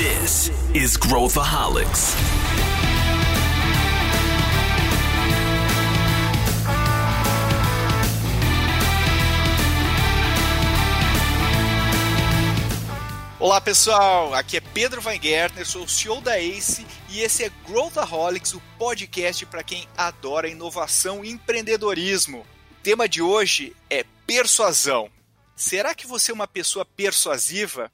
This is Growthaholics. Olá pessoal, aqui é Pedro Weingärtner, sou o CEO da ACE e esse é Growthaholics, o podcast para quem adora inovação e empreendedorismo. O tema de hoje é persuasão. Será que você é uma pessoa persuasiva?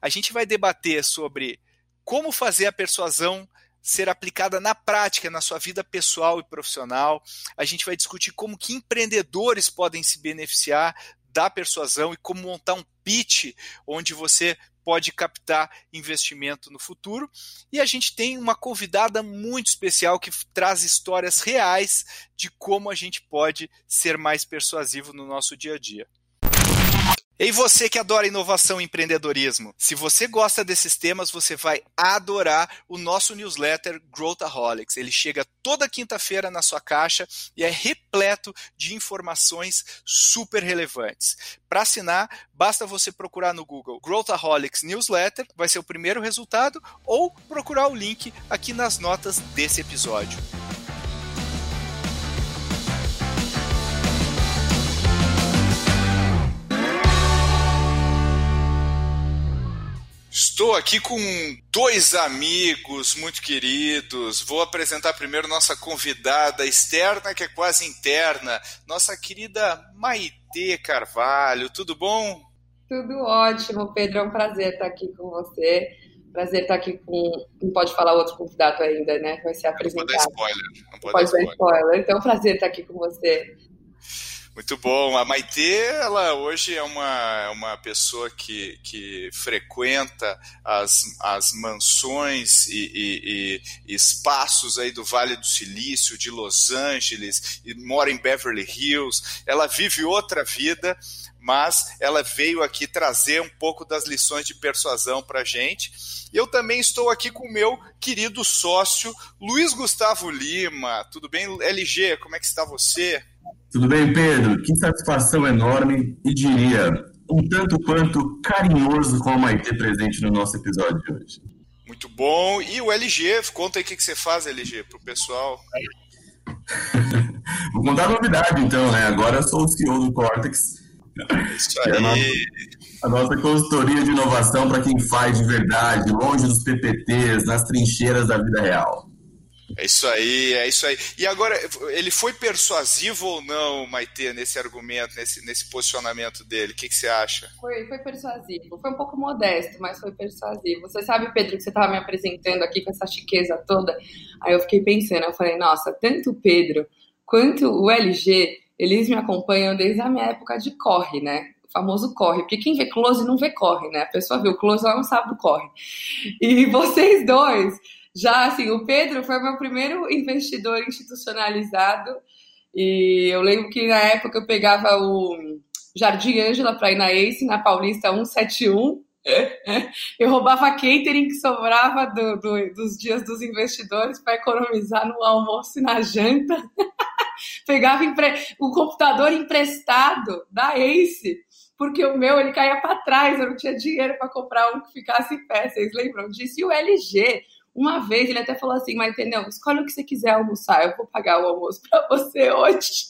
A gente vai debater sobre como fazer a persuasão ser aplicada na prática, na sua vida pessoal e profissional. A gente vai discutir como que empreendedores podem se beneficiar da persuasão e como montar um pitch onde você pode captar investimento no futuro. E a gente tem uma convidada muito especial que traz histórias reais de como a gente pode ser mais persuasivo no nosso dia a dia. E você que adora inovação e empreendedorismo, se você gosta desses temas, você vai adorar o nosso newsletter Growthaholics. Ele chega toda quinta-feira na sua caixa e é repleto de informações super relevantes. Para assinar, basta você procurar no Google Growthaholics Newsletter, vai ser o primeiro resultado, ou procurar o link aqui nas notas desse episódio. Estou aqui com dois amigos muito queridos. Vou apresentar primeiro nossa convidada externa, que é quase interna, nossa querida Maite Carvalho. Tudo bom? Tudo ótimo, Pedro. É um prazer estar aqui com você. Prazer estar aqui com. Não pode falar outro convidado ainda, né? Vai ser apresentado. Não pode dar spoiler. Não pode, pode dar spoiler. spoiler. Então, prazer estar aqui com você. Muito bom. A Maitê, ela hoje é uma, é uma pessoa que, que frequenta as, as mansões e, e, e, espaços aí do Vale do Silício, de Los Angeles, e mora em Beverly Hills. Ela vive outra vida, mas ela veio aqui trazer um pouco das lições de persuasão para a gente. E eu também estou aqui com o meu querido sócio, Luiz Gustavo Lima. Tudo bem, LG? Como é que está você? Tudo bem, Pedro? Que satisfação enorme e diria um tanto quanto carinhoso com a Maite presente no nosso episódio de hoje. Muito bom. E o LG, conta aí o que você faz, LG, para o pessoal. Vou contar a novidade, então, né? Agora eu sou o CEO do Cortex. Isso aí. É a, nossa, a nossa consultoria de inovação para quem faz de verdade, longe dos PPTs, nas trincheiras da vida real. É isso aí, é isso aí. E agora, ele foi persuasivo ou não, Maite, nesse argumento, nesse, nesse posicionamento dele? O que, que você acha? Foi, foi persuasivo. Foi um pouco modesto, mas foi persuasivo. Você sabe, Pedro, que você estava me apresentando aqui com essa chiqueza toda. Aí eu fiquei pensando, eu falei, nossa, tanto o Pedro quanto o LG, eles me acompanham desde a minha época de corre, né? O famoso corre, porque quem vê close não vê corre, né? A pessoa vê o close, ela não sabe do corre. E vocês dois já, assim, o Pedro foi meu primeiro investidor institucionalizado. E eu lembro que na época eu pegava o Jardim Ângela para ir na Ace, na Paulista 171. Eu roubava catering que sobrava do, do, dos dias dos investidores para economizar no almoço e na janta. Pegava empre... o computador emprestado da Ace, porque o meu ele caía para trás, eu não tinha dinheiro para comprar um que ficasse em pé. Vocês lembram disso? E o LG, uma vez ele até falou assim, mas entendeu? Escolhe o que você quiser almoçar, eu vou pagar o almoço para você hoje.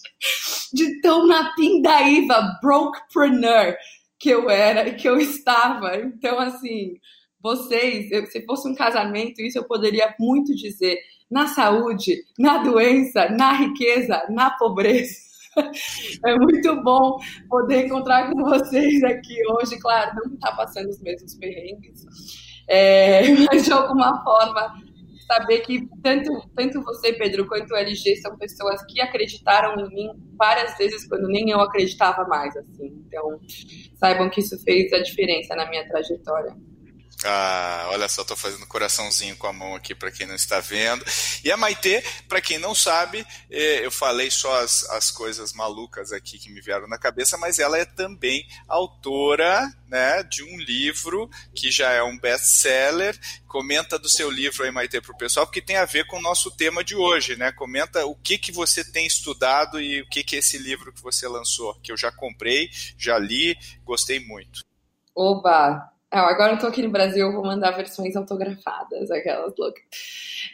De tão na pindaíba, brokepreneur que eu era e que eu estava. Então, assim, vocês, se fosse um casamento, isso eu poderia muito dizer. Na saúde, na doença, na riqueza, na pobreza. É muito bom poder encontrar com vocês aqui hoje. Claro, não está passando os mesmos perrengues é, mas de alguma forma saber que tanto, tanto você, Pedro, quanto o LG são pessoas que acreditaram em mim várias vezes quando nem eu acreditava mais, assim. Então, saibam que isso fez a diferença na minha trajetória. Ah, olha só, estou fazendo coraçãozinho com a mão aqui para quem não está vendo. E a Maitê, para quem não sabe, é, eu falei só as, as coisas malucas aqui que me vieram na cabeça, mas ela é também autora né, de um livro que já é um best-seller. Comenta do seu livro aí, Maitê, para o pessoal, porque tem a ver com o nosso tema de hoje, né? Comenta o que, que você tem estudado e o que, que é esse livro que você lançou, que eu já comprei, já li, gostei muito. Oba! Ah, agora eu tô aqui no Brasil, vou mandar versões autografadas, aquelas loucas.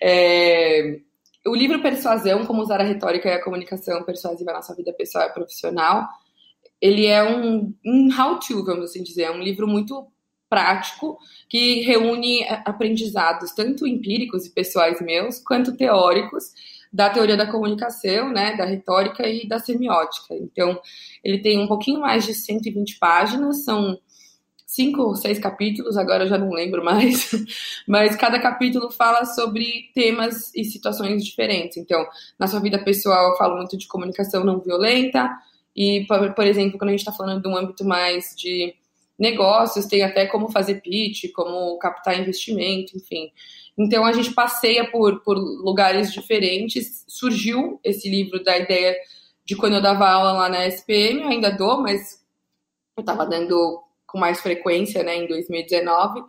É... O livro Persuasão, como usar a retórica e a comunicação persuasiva na sua vida pessoal e profissional, ele é um, um how-to, vamos assim dizer, é um livro muito prático que reúne aprendizados tanto empíricos e pessoais meus quanto teóricos da teoria da comunicação, né, da retórica e da semiótica. Então, ele tem um pouquinho mais de 120 páginas, são cinco ou seis capítulos, agora eu já não lembro mais, mas cada capítulo fala sobre temas e situações diferentes. Então, na sua vida pessoal, eu falo muito de comunicação não violenta, e, por exemplo, quando a gente está falando de um âmbito mais de negócios, tem até como fazer pitch, como captar investimento, enfim. Então a gente passeia por, por lugares diferentes. Surgiu esse livro da ideia de quando eu dava aula lá na SPM, eu ainda dou, mas eu estava dando com mais frequência, né, em 2019,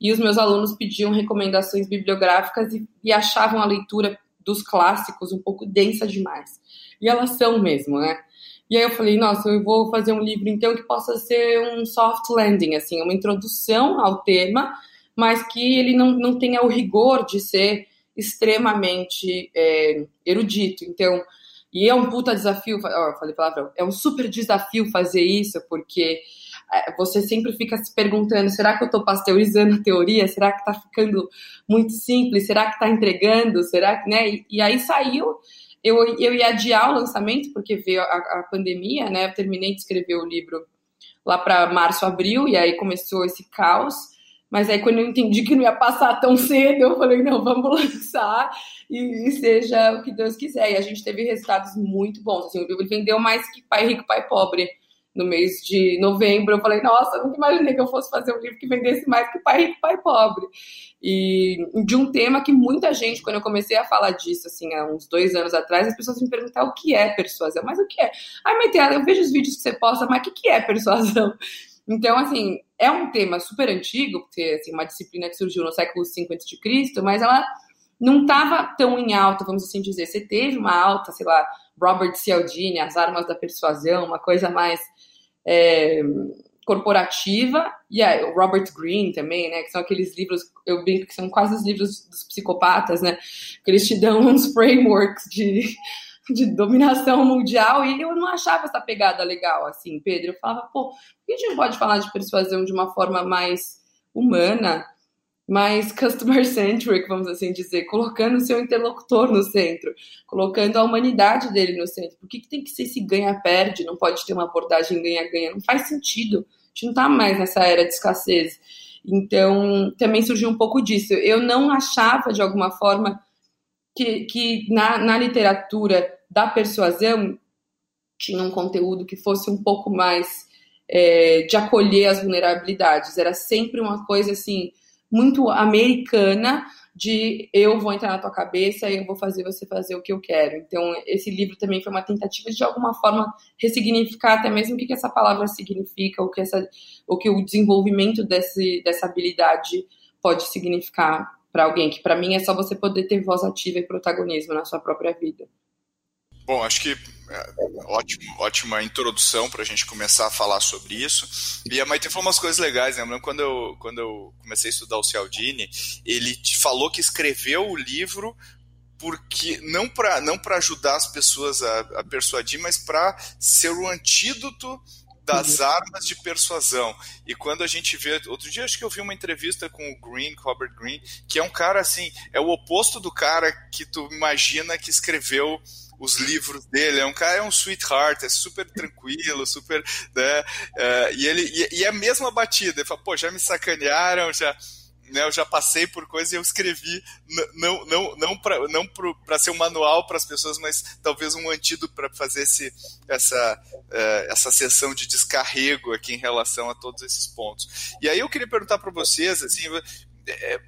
e os meus alunos pediam recomendações bibliográficas e, e achavam a leitura dos clássicos um pouco densa demais. E elas são mesmo, né? E aí eu falei, nossa, eu vou fazer um livro então que possa ser um soft landing, assim, uma introdução ao tema, mas que ele não, não tenha o rigor de ser extremamente é, erudito. Então, e é um puta desafio, ó, falei palavrão, é um super desafio fazer isso, porque você sempre fica se perguntando: será que eu estou pasteurizando a teoria? Será que está ficando muito simples? Será que está entregando? Será que, né? E, e, aí saiu. Eu, eu ia adiar o lançamento, porque veio a, a pandemia, né? Eu terminei de escrever o livro lá para março, abril, e aí começou esse caos. Mas aí, quando eu entendi que não ia passar tão cedo, eu falei: não, vamos lançar e, e seja o que Deus quiser. E a gente teve resultados muito bons. Assim, ele vendeu mais que Pai Rico, Pai Pobre no mês de novembro. Eu falei: nossa, eu nunca imaginei que eu fosse fazer um livro que vendesse mais que Pai Rico, Pai Pobre. E de um tema que muita gente, quando eu comecei a falar disso, assim, há uns dois anos atrás, as pessoas me perguntavam o que é persuasão. Mas o que é? Ai, Meteora, eu vejo os vídeos que você posta, mas o que, que é persuasão? Então, assim, é um tema super antigo, porque assim, uma disciplina que surgiu no século V a.C., mas ela não estava tão em alta, vamos assim dizer. Você teve uma alta, sei lá, Robert Cialdini, As Armas da Persuasão, uma coisa mais é, corporativa, e aí, o Robert Greene também, né, que são aqueles livros, eu brinco que são quase os livros dos psicopatas, né, que eles te dão uns frameworks de de dominação mundial e eu não achava essa pegada legal, assim, Pedro. Eu falava, pô, por que a gente não pode falar de persuasão de uma forma mais humana, mais customer centric, vamos assim dizer, colocando o seu interlocutor no centro, colocando a humanidade dele no centro. Por que, que tem que ser esse ganha-perde? Não pode ter uma abordagem ganha-ganha? Não faz sentido. A gente não tá mais nessa era de escassez. Então, também surgiu um pouco disso. Eu não achava, de alguma forma, que, que na, na literatura da persuasão tinha um conteúdo que fosse um pouco mais é, de acolher as vulnerabilidades. Era sempre uma coisa assim muito americana de eu vou entrar na tua cabeça e eu vou fazer você fazer o que eu quero. Então, esse livro também foi uma tentativa de, de alguma forma, ressignificar até mesmo o que, que essa palavra significa, o que, essa, o que o desenvolvimento desse, dessa habilidade pode significar para alguém, que para mim é só você poder ter voz ativa e protagonismo na sua própria vida. Bom, acho que ótimo, ótima introdução para a gente começar a falar sobre isso. E a Maite falou umas coisas legais, né? Quando eu, quando eu comecei a estudar o Cialdini, ele falou que escreveu o livro porque não para não ajudar as pessoas a, a persuadir, mas para ser o antídoto das uhum. armas de persuasão. E quando a gente vê. Outro dia acho que eu vi uma entrevista com o Green, Robert Green, que é um cara assim, é o oposto do cara que tu imagina que escreveu os livros dele. É um cara, é um sweetheart, é super tranquilo, super. Né, é, e, ele, e, e, é a mesma batida. Ele fala, pô, já me sacanearam, já né, eu já passei por coisas e eu escrevi não não não para não para ser um manual para as pessoas, mas talvez um antídoto para fazer esse, essa uh, essa sessão de descarrego aqui em relação a todos esses pontos. E aí eu queria perguntar para vocês assim, é, é,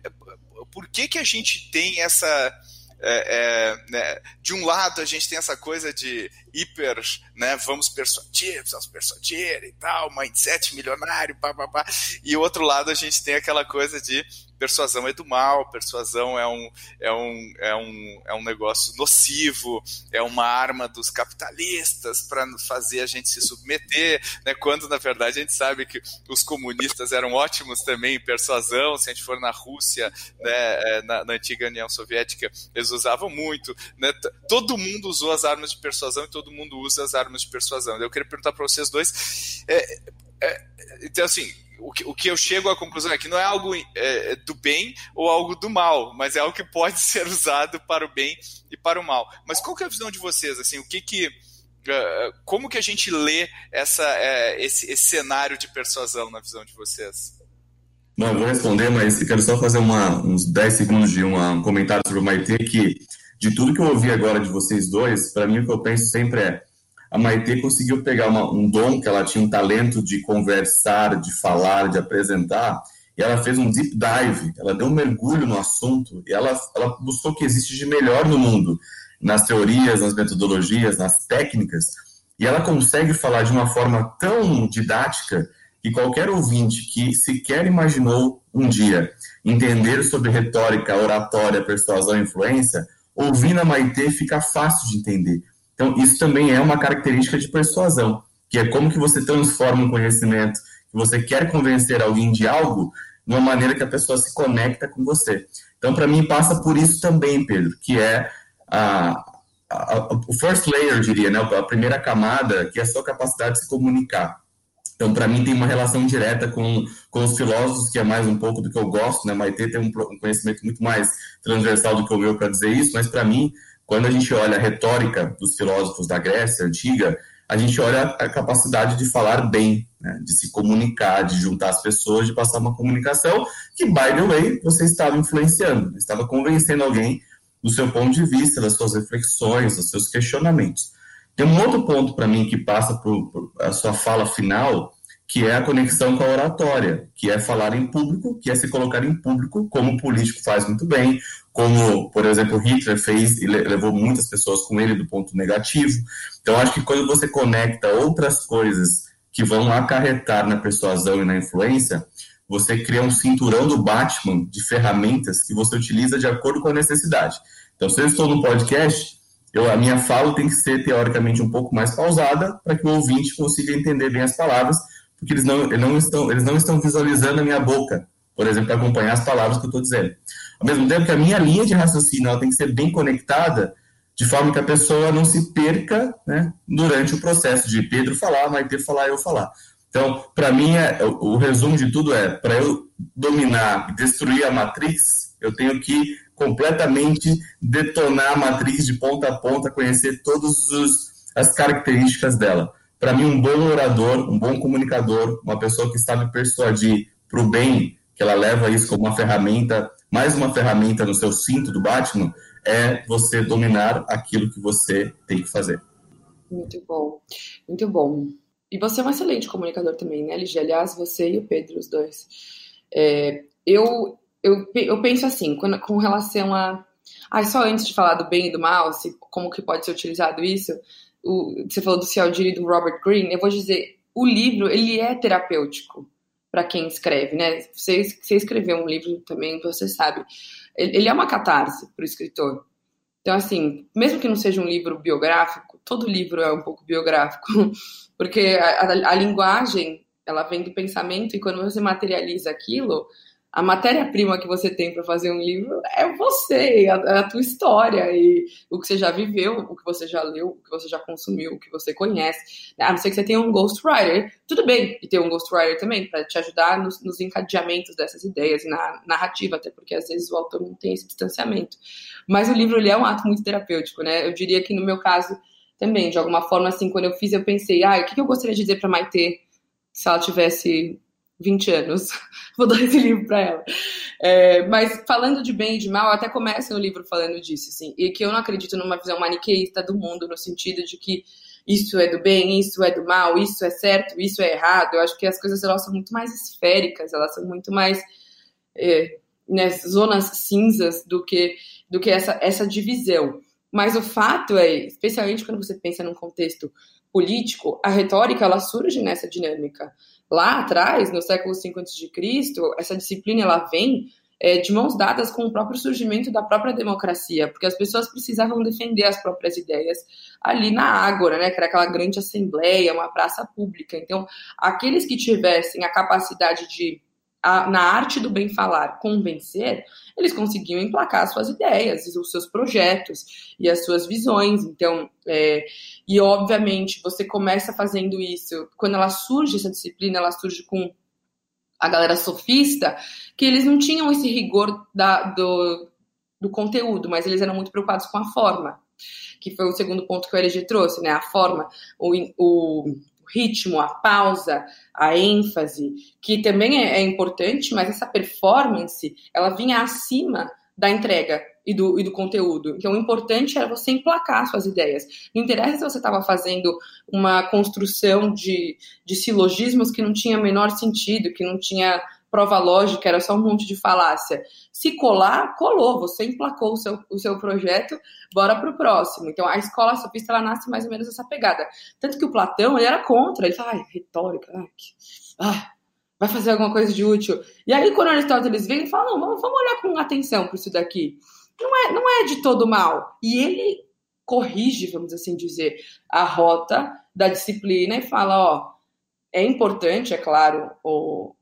por que que a gente tem essa é, é, né, de um lado a gente tem essa coisa de hiper, né, vamos persuadir, vamos persuadir e tal, mindset milionário, babá. E o outro lado a gente tem aquela coisa de persuasão é do mal, persuasão é um, é um, é um, é um negócio nocivo, é uma arma dos capitalistas para fazer a gente se submeter, né? quando na verdade a gente sabe que os comunistas eram ótimos também em persuasão, se a gente for na Rússia, né, é, na, na antiga União Soviética, eles usavam muito, né? todo mundo usou as armas de persuasão e todo mundo usa as armas de persuasão. Eu queria perguntar para vocês dois, é, é, então assim, o que, o que eu chego à conclusão é que não é algo é, do bem ou algo do mal, mas é algo que pode ser usado para o bem e para o mal. Mas qual que é a visão de vocês? Assim, o que que uh, como que a gente lê essa, uh, esse, esse, cenário de persuasão na visão de vocês? Não, vou responder, mas quero só fazer uma, uns 10 segundos de uma, um comentário sobre o Maite, que de tudo que eu ouvi agora de vocês dois, para mim o que eu penso sempre é a Maite conseguiu pegar uma, um dom que ela tinha um talento de conversar, de falar, de apresentar, e ela fez um deep dive, ela deu um mergulho no assunto e ela, ela buscou o que existe de melhor no mundo, nas teorias, nas metodologias, nas técnicas, e ela consegue falar de uma forma tão didática que qualquer ouvinte que sequer imaginou um dia entender sobre retórica, oratória, persuasão e influência, ouvindo a Maite fica fácil de entender então, isso também é uma característica de persuasão, que é como que você transforma um conhecimento que você quer convencer alguém de algo de uma maneira que a pessoa se conecta com você. Então, para mim, passa por isso também, Pedro, que é a, a, a, o first layer, eu diria, né, a primeira camada, que é a sua capacidade de se comunicar. Então, para mim, tem uma relação direta com, com os filósofos, que é mais um pouco do que eu gosto, né? Maite tem um, um conhecimento muito mais transversal do que o meu para dizer isso, mas para mim, quando a gente olha a retórica dos filósofos da Grécia antiga, a gente olha a capacidade de falar bem, né, de se comunicar, de juntar as pessoas, de passar uma comunicação que, by the way, você estava influenciando, estava convencendo alguém do seu ponto de vista, das suas reflexões, dos seus questionamentos. Tem um outro ponto para mim que passa por, por, a sua fala final, que é a conexão com a oratória, que é falar em público, que é se colocar em público, como o político faz muito bem, como, por exemplo, Hitler fez e levou muitas pessoas com ele do ponto negativo. Então, acho que quando você conecta outras coisas que vão acarretar na persuasão e na influência, você cria um cinturão do Batman de ferramentas que você utiliza de acordo com a necessidade. Então, se eu estou no podcast, eu, a minha fala tem que ser teoricamente um pouco mais pausada para que o ouvinte consiga entender bem as palavras, porque eles não, eles não, estão, eles não estão visualizando a minha boca, por exemplo, para acompanhar as palavras que eu estou dizendo. Ao mesmo tempo que a minha linha de raciocínio tem que ser bem conectada, de forma que a pessoa não se perca né, durante o processo de Pedro falar, Maite falar, eu falar. Então, para mim, é, o, o, resumo de tudo é: para eu dominar destruir a matriz, eu tenho que completamente detonar a matriz de ponta a ponta, conhecer todas as características dela. Para mim, um bom orador, um bom comunicador, uma pessoa que sabe persuadir para o bem, que ela leva isso como uma ferramenta mais uma ferramenta no seu cinto do Batman é você dominar aquilo que você tem que fazer. Muito bom, muito bom. E você é um excelente comunicador também, né, LG? Aliás, você e o Pedro, os dois. É, eu, eu, eu penso assim, quando, com relação a. Ah, só antes de falar do bem e do mal, se, como que pode ser utilizado isso, o, você falou do Cialdini e do Robert Greene, eu vou dizer, o livro, ele é terapêutico para quem escreve, né? Você, você escreveu um livro também, você sabe. Ele é uma catarse para o escritor. Então, assim, mesmo que não seja um livro biográfico, todo livro é um pouco biográfico, porque a, a, a linguagem ela vem do pensamento e quando você materializa aquilo, a matéria-prima que você tem para fazer um livro é você, a, a, tua história e o que você já viveu, o que você já leu, o que você já consumiu, o que você conhece. A não ser que você tenha um ghostwriter, tudo bem, e ter um ghostwriter também, para te ajudar nos, nos, encadeamentos dessas ideias e na narrativa, até porque às vezes o autor não tem esse distanciamento. Mas o livro ele é um ato muito terapêutico, né? Eu diria que no meu caso também, de alguma forma, assim, quando eu fiz, eu pensei, ah, o que eu gostaria de dizer para Maite se ela tivesse 20 anos. Vou dar esse livro para ela. É, mas falando de bem e de mal, até começa o livro falando disso, assim, e que eu não acredito numa visão maniqueísta do mundo, no sentido de que isso é do bem, isso é do mal, isso é certo, isso é errado. Eu acho que as coisas elas são muito mais esféricas, elas são muito mais é, né, zonas cinzas do que, do que essa, essa divisão. Mas o fato é, especialmente quando você pensa num contexto político, a retórica ela surge nessa dinâmica. Lá atrás, no século V a.C., essa disciplina ela vem é, de mãos dadas com o próprio surgimento da própria democracia, porque as pessoas precisavam defender as próprias ideias ali na Ágora, né, que era aquela grande assembleia, uma praça pública. Então, aqueles que tivessem a capacidade de a, na arte do bem falar, convencer, eles conseguiam emplacar as suas ideias, os seus projetos e as suas visões. Então, é, e obviamente você começa fazendo isso quando ela surge essa disciplina, ela surge com a galera sofista, que eles não tinham esse rigor da, do, do conteúdo, mas eles eram muito preocupados com a forma, que foi o segundo ponto que o LG trouxe, né? A forma, o, o ritmo, a pausa, a ênfase, que também é, é importante, mas essa performance, ela vinha acima da entrega e do, e do conteúdo. Então, o importante era você emplacar suas ideias. Não interessa se você estava fazendo uma construção de, de silogismos que não tinha menor sentido, que não tinha prova lógica, era só um monte de falácia. Se colar, colou, você emplacou o seu, o seu projeto, bora para o próximo. Então, a escola sofista, ela nasce mais ou menos essa pegada. Tanto que o Platão, ele era contra, ele fala, ai, retórica, ai, que, ai, vai fazer alguma coisa de útil. E aí, quando Aristóteles vem, ele fala, não, vamos, vamos olhar com atenção para isso daqui. Não é, não é de todo mal. E ele corrige, vamos assim dizer, a rota da disciplina e fala, ó, é importante, é claro, o,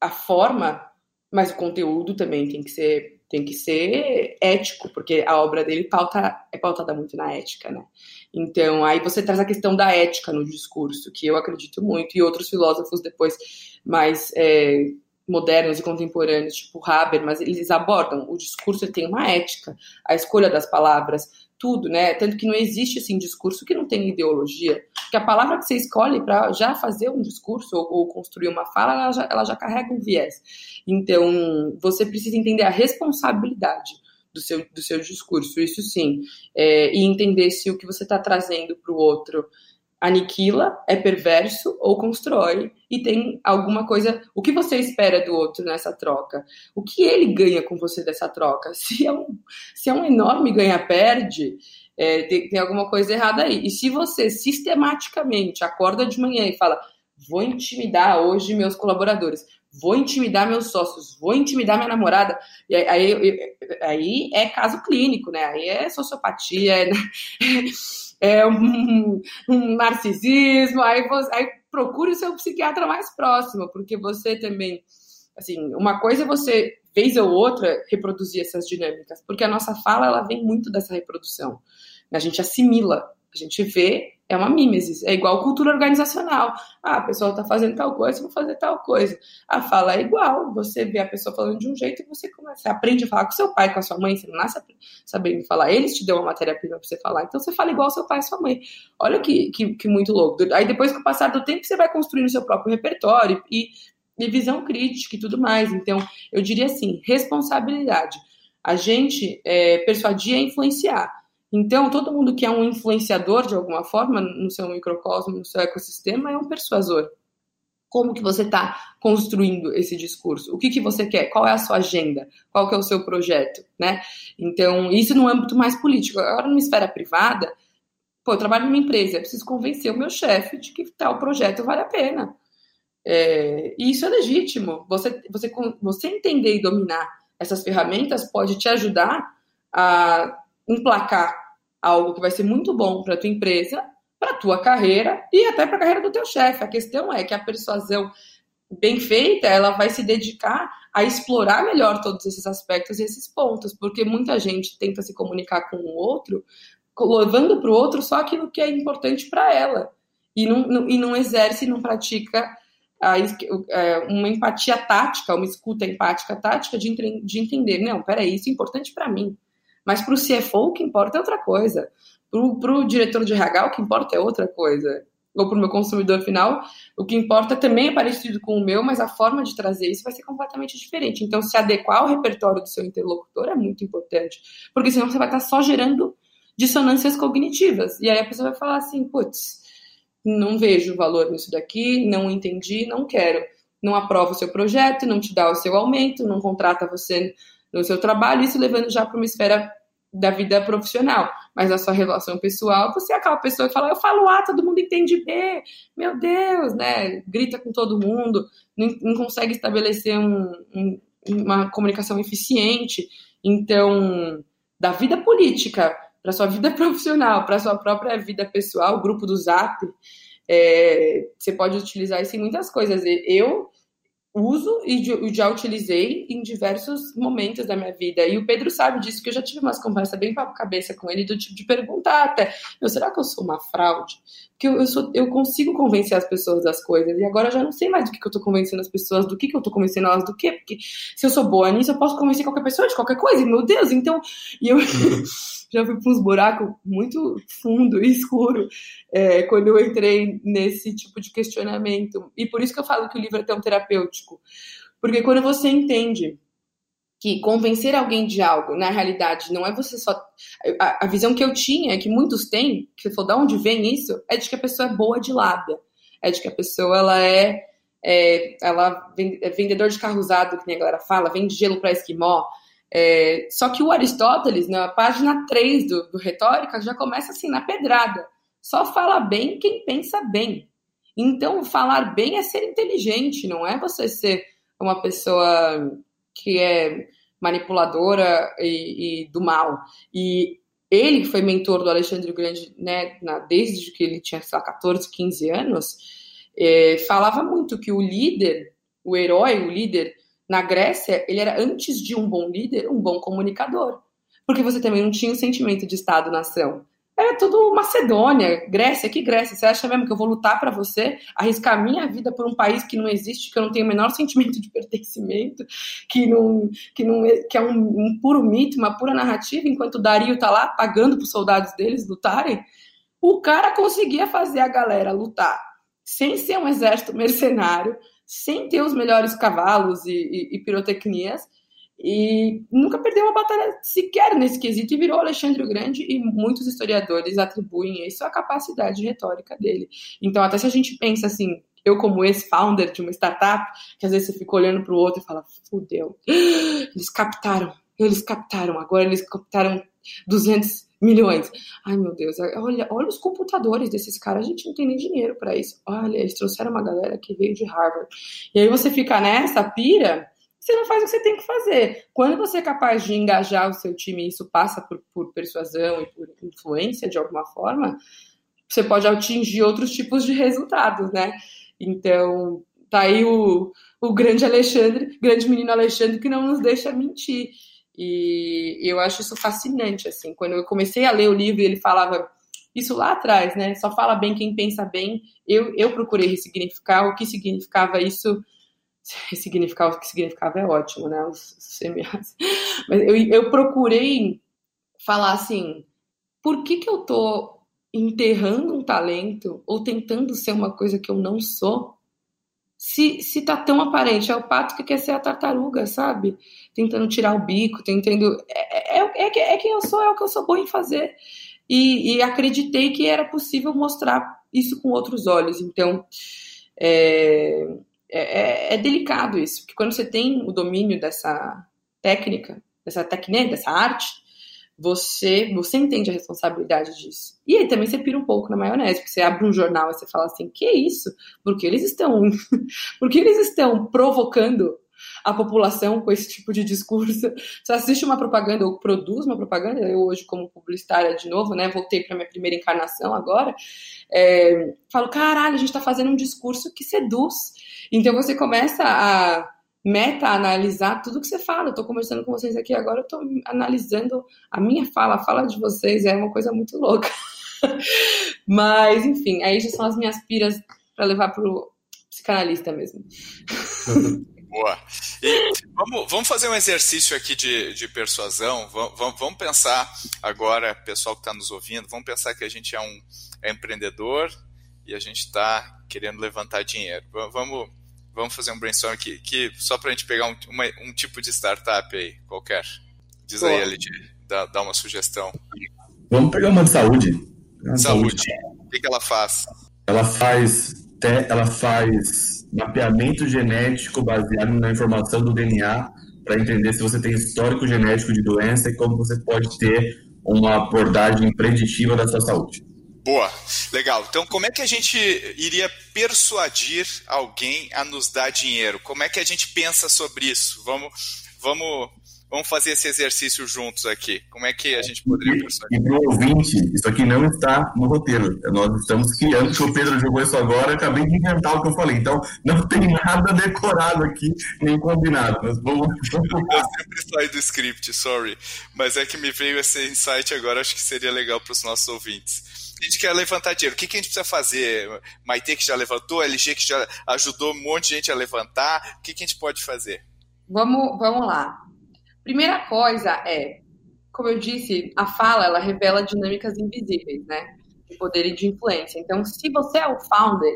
a forma, mas o conteúdo também tem que ser tem que ser ético, porque a obra dele pauta, é pautada muito na ética, né? Então, aí você traz a questão da ética no discurso, que eu acredito muito, e outros filósofos depois mais é, modernos e contemporâneos, tipo Haber, mas eles abordam o discurso tem uma ética, a escolha das palavras, tudo, né? Tanto que não existe assim discurso que não tem ideologia, porque a palavra que você escolhe para já fazer um discurso ou, ou construir uma fala, ela já, ela já, carrega um viés. Então, você precisa entender a responsabilidade do seu, do seu discurso, isso sim, é, e entender se o que você está trazendo para o outro aniquila, é perverso ou constrói e tem alguma coisa. O que você espera do outro nessa troca? O que ele ganha com você dessa troca? Se é um, se é um enorme ganha-perde, é, tem, tem alguma coisa errada aí. E se você sistematicamente acorda de manhã e fala: vou intimidar hoje meus colaboradores, vou intimidar meus sócios, vou intimidar minha namorada. E aí, aí, aí é caso clínico, né? Aí é sociopatia, é, é um, um, narcisismo, aí, você, aí procure o seu psiquiatra mais próximo, porque você também, assim, uma coisa é você, vez ou outra, reproduzir essas dinâmicas, porque a nossa fala, ela vem muito dessa reprodução. A gente assimila, a gente vê é uma mimesis, é igual cultura organizacional. Ah, a pessoa está fazendo tal coisa, vou fazer tal coisa. A fala é igual, você vê a pessoa falando de um jeito e você começa, você aprende a falar com seu pai, com a sua mãe, você não nasce sabendo falar, eles te dão uma matéria-prima para você falar, então você fala igual seu pai e sua mãe. Olha que, que, que, muito louco. Aí depois, com o passar do tempo, você vai construindo seu próprio repertório e, e visão crítica e tudo mais. Então, eu diria assim, responsabilidade. A gente é, persuadir é influenciar. Então, todo mundo que é um influenciador de alguma forma no seu microcosmo, no seu ecossistema, é um persuasor. Como que você está construindo esse discurso? O que, que você quer? Qual é a sua agenda? Qual que é o seu projeto? Né? Então, isso no âmbito mais político. Agora, numa esfera privada, pô, eu trabalho numa empresa, eu preciso convencer o meu chefe de que tal projeto vale a pena. É, e isso é legítimo. Você, você, você entender e dominar essas ferramentas pode te ajudar a emplacar algo que vai ser muito bom para a tua empresa, para a tua carreira e até para a carreira do teu chefe. A questão é que a persuasão bem feita, ela vai se dedicar a explorar melhor todos esses aspectos e esses pontos, porque muita gente tenta se comunicar com o outro, levando para o outro só aquilo que é importante para ela, e não, não, e não exerce, não pratica a, é, uma empatia tática, uma escuta empática tática de, de entender, não, peraí, isso é importante para mim. Mas para o CFO, o que importa é outra coisa. Para o diretor de RH, o que importa é outra coisa. Ou para o meu consumidor final, o que importa também é parecido com o meu, mas a forma de trazer isso vai ser completamente diferente. Então, se adequar ao repertório do seu interlocutor é muito importante. Porque senão você vai estar só gerando dissonâncias cognitivas. E aí a pessoa vai falar assim, putz, não vejo valor nisso daqui, não entendi, não quero. Não aprova o seu projeto, não te dá o seu aumento, não contrata você no seu trabalho, isso levando já para uma esfera da vida profissional, mas a sua relação pessoal, você é aquela pessoa que fala, eu falo A, todo mundo entende B, meu Deus, né? Grita com todo mundo, não, não consegue estabelecer um, um, uma comunicação eficiente. Então, da vida política para sua vida profissional, para sua própria vida pessoal, o grupo do Zap, é, você pode utilizar isso em muitas coisas. Eu uso e já utilizei em diversos momentos da minha vida. E o Pedro sabe disso, que eu já tive umas conversas bem papo cabeça com ele, do tipo de perguntar até, eu, será que eu sou uma fraude? Porque eu, eu, sou, eu consigo convencer as pessoas das coisas, e agora eu já não sei mais do que, que eu tô convencendo as pessoas, do que, que eu tô convencendo elas do quê? Porque se eu sou boa nisso, eu posso convencer qualquer pessoa de qualquer coisa, meu Deus, então... E eu... já fui para uns buracos muito fundo e escuro é, quando eu entrei nesse tipo de questionamento. E por isso que eu falo que o livro é tão terapêutico. Porque quando você entende que convencer alguém de algo, na realidade, não é você só. A, a visão que eu tinha, que muitos têm, que você falou, de onde vem isso, é de que a pessoa é boa de lábia. É de que a pessoa ela é, é ela é vendedor de carro usado, que nem a galera fala, vende gelo para esquimó. É, só que o Aristóteles, na página 3 do, do Retórica, já começa assim, na pedrada. Só fala bem quem pensa bem. Então, falar bem é ser inteligente, não é você ser uma pessoa que é manipuladora e, e do mal. E ele, que foi mentor do Alexandre Grande, né, na, desde que ele tinha, sei lá, 14, 15 anos, é, falava muito que o líder, o herói, o líder, na Grécia, ele era, antes de um bom líder, um bom comunicador. Porque você também não tinha o sentimento de Estado-nação. Era tudo Macedônia, Grécia, que Grécia? Você acha mesmo que eu vou lutar para você, arriscar minha vida por um país que não existe, que eu não tenho o menor sentimento de pertencimento, que não, que não é, que é um, um puro mito, uma pura narrativa, enquanto o Dario tá lá pagando para os soldados deles lutarem? O cara conseguia fazer a galera lutar sem ser um exército mercenário, sem ter os melhores cavalos e, e, e pirotecnias, e nunca perdeu uma batalha sequer nesse quesito e virou Alexandre o Grande e muitos historiadores atribuem isso à capacidade retórica dele. Então, até se a gente pensa assim, eu como ex-founder de uma startup, que às vezes você fica olhando para o outro e fala, fudeu, eles captaram, eles captaram, agora eles captaram 200 milhões. Ai, meu Deus, olha, olha os computadores desses caras, a gente não tem nem dinheiro para isso. Olha, eles trouxeram uma galera que veio de Harvard. E aí você fica nessa pira, você não faz o que você tem que fazer. Quando você é capaz de engajar o seu time, isso passa por, por persuasão e por influência de alguma forma, você pode atingir outros tipos de resultados, né? Então, tá aí o, o grande Alexandre, grande menino Alexandre, que não nos deixa mentir. E eu acho isso fascinante, assim. Quando eu comecei a ler o livro, ele falava isso lá atrás, né? Só fala bem quem pensa bem. Eu, eu procurei ressignificar o que significava isso. Ressignificar o que significava é ótimo, né? Os, os Mas eu, eu procurei falar assim: por que, que eu tô enterrando um talento ou tentando ser uma coisa que eu não sou? Se, se tá tão aparente. É o pato que quer ser a tartaruga, sabe? Tentando tirar o bico, tentando. É, é, é, é quem eu sou, é o que eu sou bom em fazer. E, e acreditei que era possível mostrar isso com outros olhos. Então, é, é, é, delicado isso, porque quando você tem o domínio dessa técnica, dessa técnica, dessa arte, você você entende a responsabilidade disso. E aí também você pira um pouco na maionese, porque você abre um jornal e você fala assim, que isso? Porque eles estão porque eles estão provocando a população com esse tipo de discurso. Você assiste uma propaganda ou produz uma propaganda, eu hoje como publicitária de novo, né, voltei para minha primeira encarnação agora, é, falo, caralho, a gente está fazendo um discurso que seduz. Então você começa a meta-analisar tudo que você fala. Eu estou conversando com vocês aqui agora, eu estou analisando a minha fala, a fala de vocês, é uma coisa muito louca. Mas, enfim, aí já são as minhas piras para levar para o psicanalista mesmo. Boa. E vamos, vamos fazer um exercício aqui de, de persuasão. Vamos, vamos pensar agora, pessoal que está nos ouvindo, vamos pensar que a gente é um é empreendedor e a gente está querendo levantar dinheiro. Vamos Vamos fazer um brainstorm aqui, que, só para a gente pegar um, uma, um tipo de startup aí, qualquer. Diz aí, LG, dá, dá uma sugestão. Vamos pegar uma de saúde. Uma saúde. saúde. O que, que ela faz? Ela faz, ela faz mapeamento genético baseado na informação do DNA para entender se você tem histórico genético de doença e como você pode ter uma abordagem preditiva da sua saúde. Boa, legal. Então, como é que a gente iria persuadir alguém a nos dar dinheiro? Como é que a gente pensa sobre isso? Vamos, vamos Vamos fazer esse exercício juntos aqui. Como é que a gente poderia E para o ouvinte, isso aqui não está no roteiro. Nós estamos criando, que o Pedro jogou isso agora, acabei de inventar o que eu falei. Então, não tem nada decorado aqui, nem combinado. Mas vamos... Eu sempre saio do script, sorry. Mas é que me veio esse insight agora, acho que seria legal para os nossos ouvintes. A gente quer levantar dinheiro. O que, que a gente precisa fazer? Maite que já levantou, LG que já ajudou um monte de gente a levantar. O que, que a gente pode fazer? Vamos, vamos lá. Primeira coisa é, como eu disse, a fala ela revela dinâmicas invisíveis, né? De poder e de influência. Então, se você é o founder,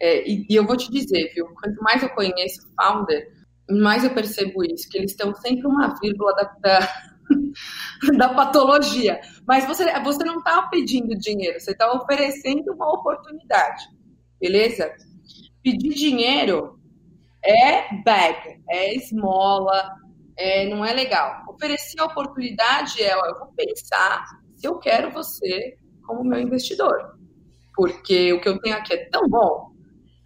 é, e, e, eu vou te dizer, viu? Quanto mais eu conheço founder, mais eu percebo isso, que eles estão sempre uma vírgula da, da, da patologia. Mas você, você não está pedindo dinheiro, você está oferecendo uma oportunidade, beleza? Pedir dinheiro é bag, é esmola, é, não é legal. Oferecer a oportunidade é, ó, eu vou pensar se eu quero você como meu investidor. Porque o que eu tenho aqui é tão bom,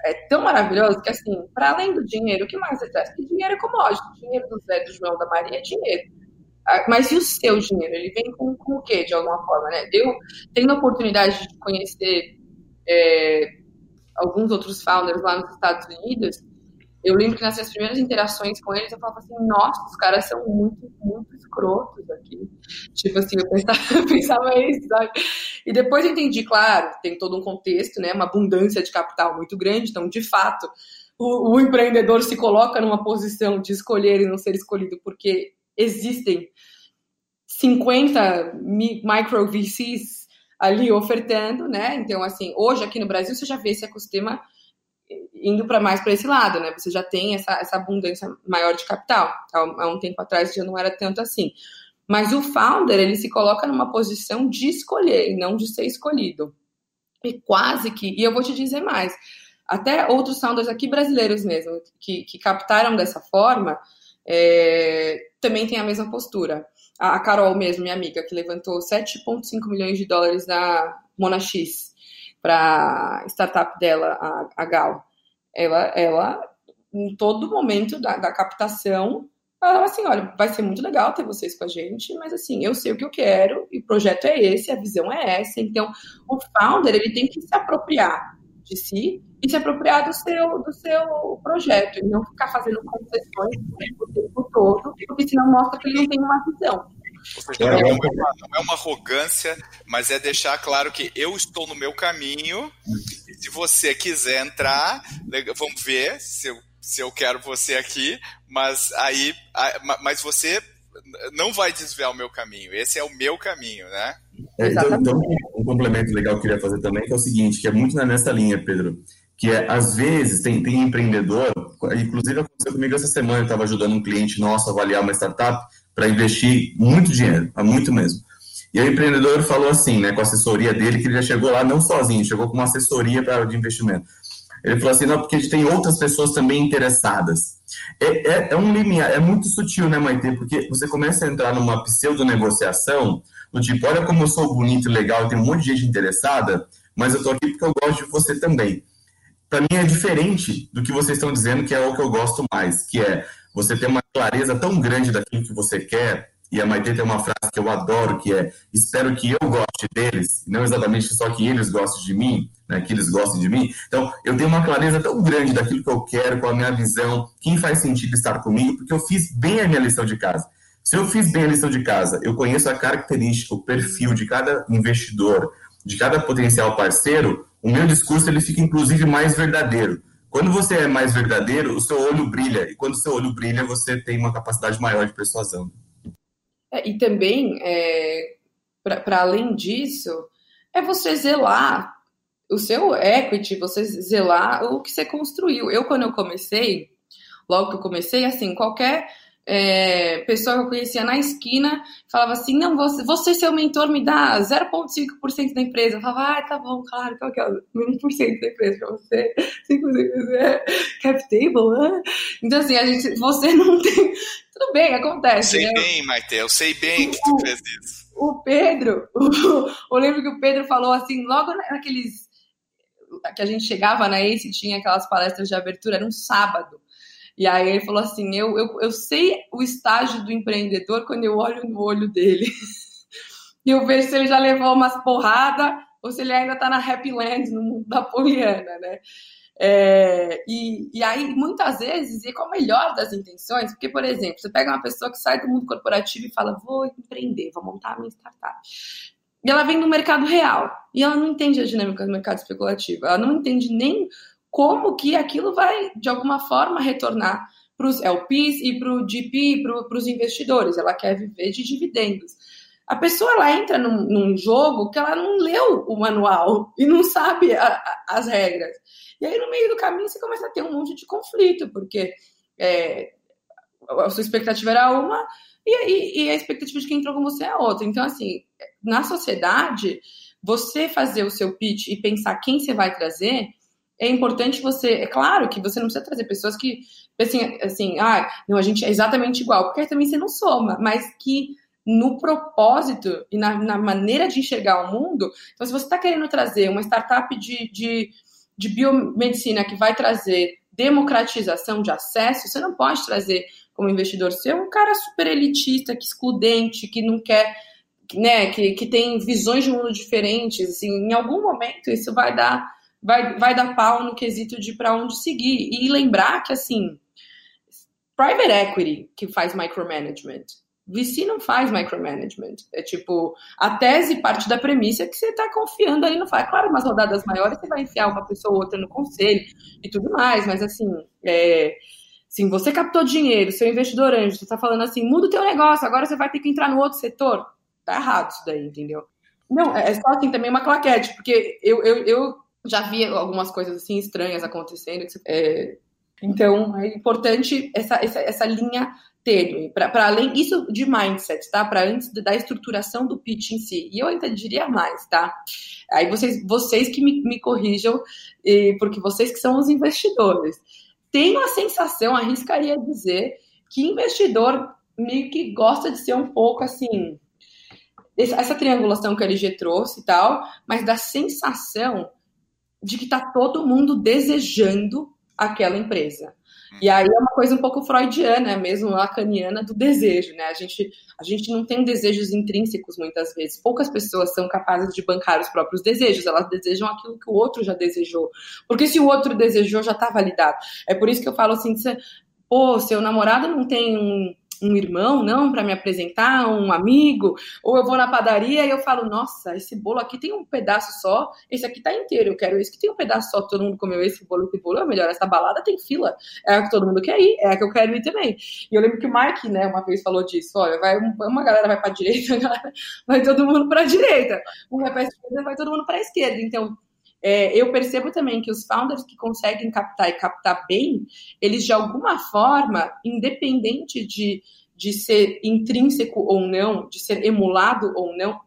é tão maravilhoso, que assim, para além do dinheiro, o que mais você traz? Porque dinheiro é commodity, dinheiro do Zé, do João, da Maria é dinheiro. Ah, mas e o seu dinheiro? Ele vem com, com o quê, de alguma forma, né? Eu tenho a oportunidade de conhecer é, alguns outros founders lá nos Estados Unidos eu lembro que nas minhas primeiras interações com eles, eu falava assim, nossa, os caras são muito, muito escrotos aqui. Tipo assim, eu pensava, eu pensava isso, sabe? E depois eu entendi, claro, tem todo um contexto, né? Uma abundância de capital muito grande, então, de fato, o, o empreendedor se coloca numa posição de escolher e não ser escolhido, porque existem 50 micro VCs ali ofertando, né? Então, assim, hoje aqui no Brasil você já vê esse ecossistema indo para mais para esse lado, né? Você já tem essa, essa abundância maior de capital. Há um tempo atrás já não era tanto assim. Mas o founder, ele se coloca numa posição de escolher e não de ser escolhido. E quase que, e eu vou te dizer mais, até outros founders aqui brasileiros mesmo, que, que captaram dessa forma, é, também tem a mesma postura. A, a Carol mesmo, minha amiga, que levantou 7,5 milhões de dólares na Monax para startup dela, a, a Gal. Ela, ela, em todo momento da, da captação, ela assim, olha, vai ser muito legal ter vocês com a gente, mas assim, eu sei o que eu quero, e o projeto é esse, a visão é essa, então o founder, ele tem que se apropriar de si e se apropriar do seu, do seu projeto, e não ficar fazendo concessões o tempo todo, porque senão mostra que ele não tem uma visão. Seja, não, é uma, não é uma arrogância, mas é deixar claro que eu estou no meu caminho. se você quiser entrar, vamos ver se eu, se eu quero você aqui. Mas aí, mas você não vai desviar o meu caminho. Esse é o meu caminho, né? É, então, então, um complemento legal que eu queria fazer também, que é o seguinte, que é muito nessa linha, Pedro, que é, às vezes, tem, tem empreendedor, inclusive aconteceu comigo essa semana, eu estava ajudando um cliente nosso a avaliar uma startup, para investir muito dinheiro, muito mesmo. E o empreendedor falou assim, né, com a assessoria dele, que ele já chegou lá não sozinho, chegou com uma assessoria para de investimento. Ele falou assim, não, porque a gente tem outras pessoas também interessadas. É, é, é um limiar, é muito sutil, né, Maite? Porque você começa a entrar numa pseudo-negociação, do tipo, olha como eu sou bonito e legal, tem um monte de gente interessada, mas eu tô aqui porque eu gosto de você também. Para mim é diferente do que vocês estão dizendo, que é o que eu gosto mais, que é você ter uma clareza tão grande daquilo que você quer, e a Maite tem uma frase que eu adoro, que é espero que eu goste deles, não exatamente só que eles gostem de mim, né, que eles gostem de mim. Então, eu tenho uma clareza tão grande daquilo que eu quero, com a minha visão, quem faz sentido estar comigo, porque eu fiz bem a minha lição de casa. Se eu fiz bem a lição de casa, eu conheço a característica, o perfil de cada investidor, de cada potencial parceiro, o meu discurso ele fica inclusive mais verdadeiro. Quando você é mais verdadeiro, o seu olho brilha. E quando o seu olho brilha, você tem uma capacidade maior de persuasão. É, e também, é, para além disso, é você zelar o seu equity, você zelar o que você construiu. Eu, quando eu comecei, logo que eu comecei, assim, qualquer é, pessoa que eu conhecia na esquina falava assim: não, você, você seu mentor me dá 0,5% da empresa. Eu falava, ah, tá bom, claro, qual que é o 1% da empresa para você? 5% é cap table? Né? Então, assim, a gente, você não tem. Tudo bem, acontece. Sei né? bem, Maite, eu sei bem que tu fez isso. O Pedro, o, eu lembro que o Pedro falou assim, logo naqueles. Que a gente chegava na ACE tinha aquelas palestras de abertura, era um sábado. E aí ele falou assim: eu, eu, eu sei o estágio do empreendedor quando eu olho no olho dele. e eu vejo se ele já levou umas porradas ou se ele ainda está na Happy Land, no mundo da Poliana, né? É, e, e aí, muitas vezes, e com a melhor das intenções, porque, por exemplo, você pega uma pessoa que sai do mundo corporativo e fala, vou empreender, vou montar minha startup. E ela vem do mercado real, e ela não entende a dinâmica do mercado especulativo, ela não entende nem como que aquilo vai, de alguma forma, retornar para os LPs e para o GP, para os investidores. Ela quer viver de dividendos. A pessoa ela entra num, num, jogo que ela não leu o manual e não sabe a, a, as regras. E aí, no meio do caminho, você começa a ter um monte de conflito, porque é, a sua expectativa era uma e, e, e a expectativa de quem entrou com você é outra. Então, assim, na sociedade, você fazer o seu pitch e pensar quem você vai trazer é importante você. É claro que você não precisa trazer pessoas que assim, assim, ah, não, a gente é exatamente igual, porque também você não soma, mas que no propósito e na, na maneira de enxergar o mundo. Então, se você está querendo trazer uma startup de, de, de biomedicina que vai trazer democratização de acesso, você não pode trazer como investidor ser um cara super elitista, que excludente, que não quer, né, que, que tem visões de mundo diferentes. Assim, em algum momento isso vai dar vai, vai dar pau no quesito de para onde seguir. E lembrar que, assim, private equity que faz micromanagement. VC não faz micromanagement. É tipo, a tese parte da premissa que você está confiando ali no faz. Claro, umas rodadas maiores você vai enfiar uma pessoa ou outra no conselho e tudo mais, mas assim, é, assim, você captou dinheiro, seu investidor anjo, você está falando assim, muda o teu negócio, agora você vai ter que entrar no outro setor. Tá errado isso daí, entendeu? Não, é só assim também uma claquete, porque eu, eu, eu já vi algumas coisas assim estranhas acontecendo. É, então é importante essa, essa, essa linha tênue, para além isso de mindset, tá? Para antes da estruturação do pitch em si. E eu ainda diria mais, tá? Aí vocês, vocês que me, me corrijam, porque vocês que são os investidores. Tenho a sensação, arriscaria dizer, que investidor meio que gosta de ser um pouco assim. Essa triangulação que a LG trouxe e tal, mas da sensação de que está todo mundo desejando aquela empresa. E aí é uma coisa um pouco freudiana, mesmo lacaniana, do desejo, né? A gente, a gente não tem desejos intrínsecos muitas vezes. Poucas pessoas são capazes de bancar os próprios desejos, elas desejam aquilo que o outro já desejou. Porque se o outro desejou, já está validado. É por isso que eu falo assim: pô, seu namorado não tem um um irmão, não, para me apresentar, um amigo, ou eu vou na padaria e eu falo, nossa, esse bolo aqui tem um pedaço só, esse aqui tá inteiro, eu quero esse que tem um pedaço só, todo mundo comeu esse bolo, esse bolo é melhor, essa balada tem fila, é a que todo mundo quer ir, é a que eu quero ir também. E eu lembro que o Mike, né, uma vez falou disso, olha, vai uma galera vai para direita, vai todo mundo para direita, um vai esquerda, vai todo mundo para esquerda. Então, é, eu percebo também que os founders que conseguem captar e captar bem, eles de alguma forma, independente de, de ser intrínseco ou não, de ser emulado ou não,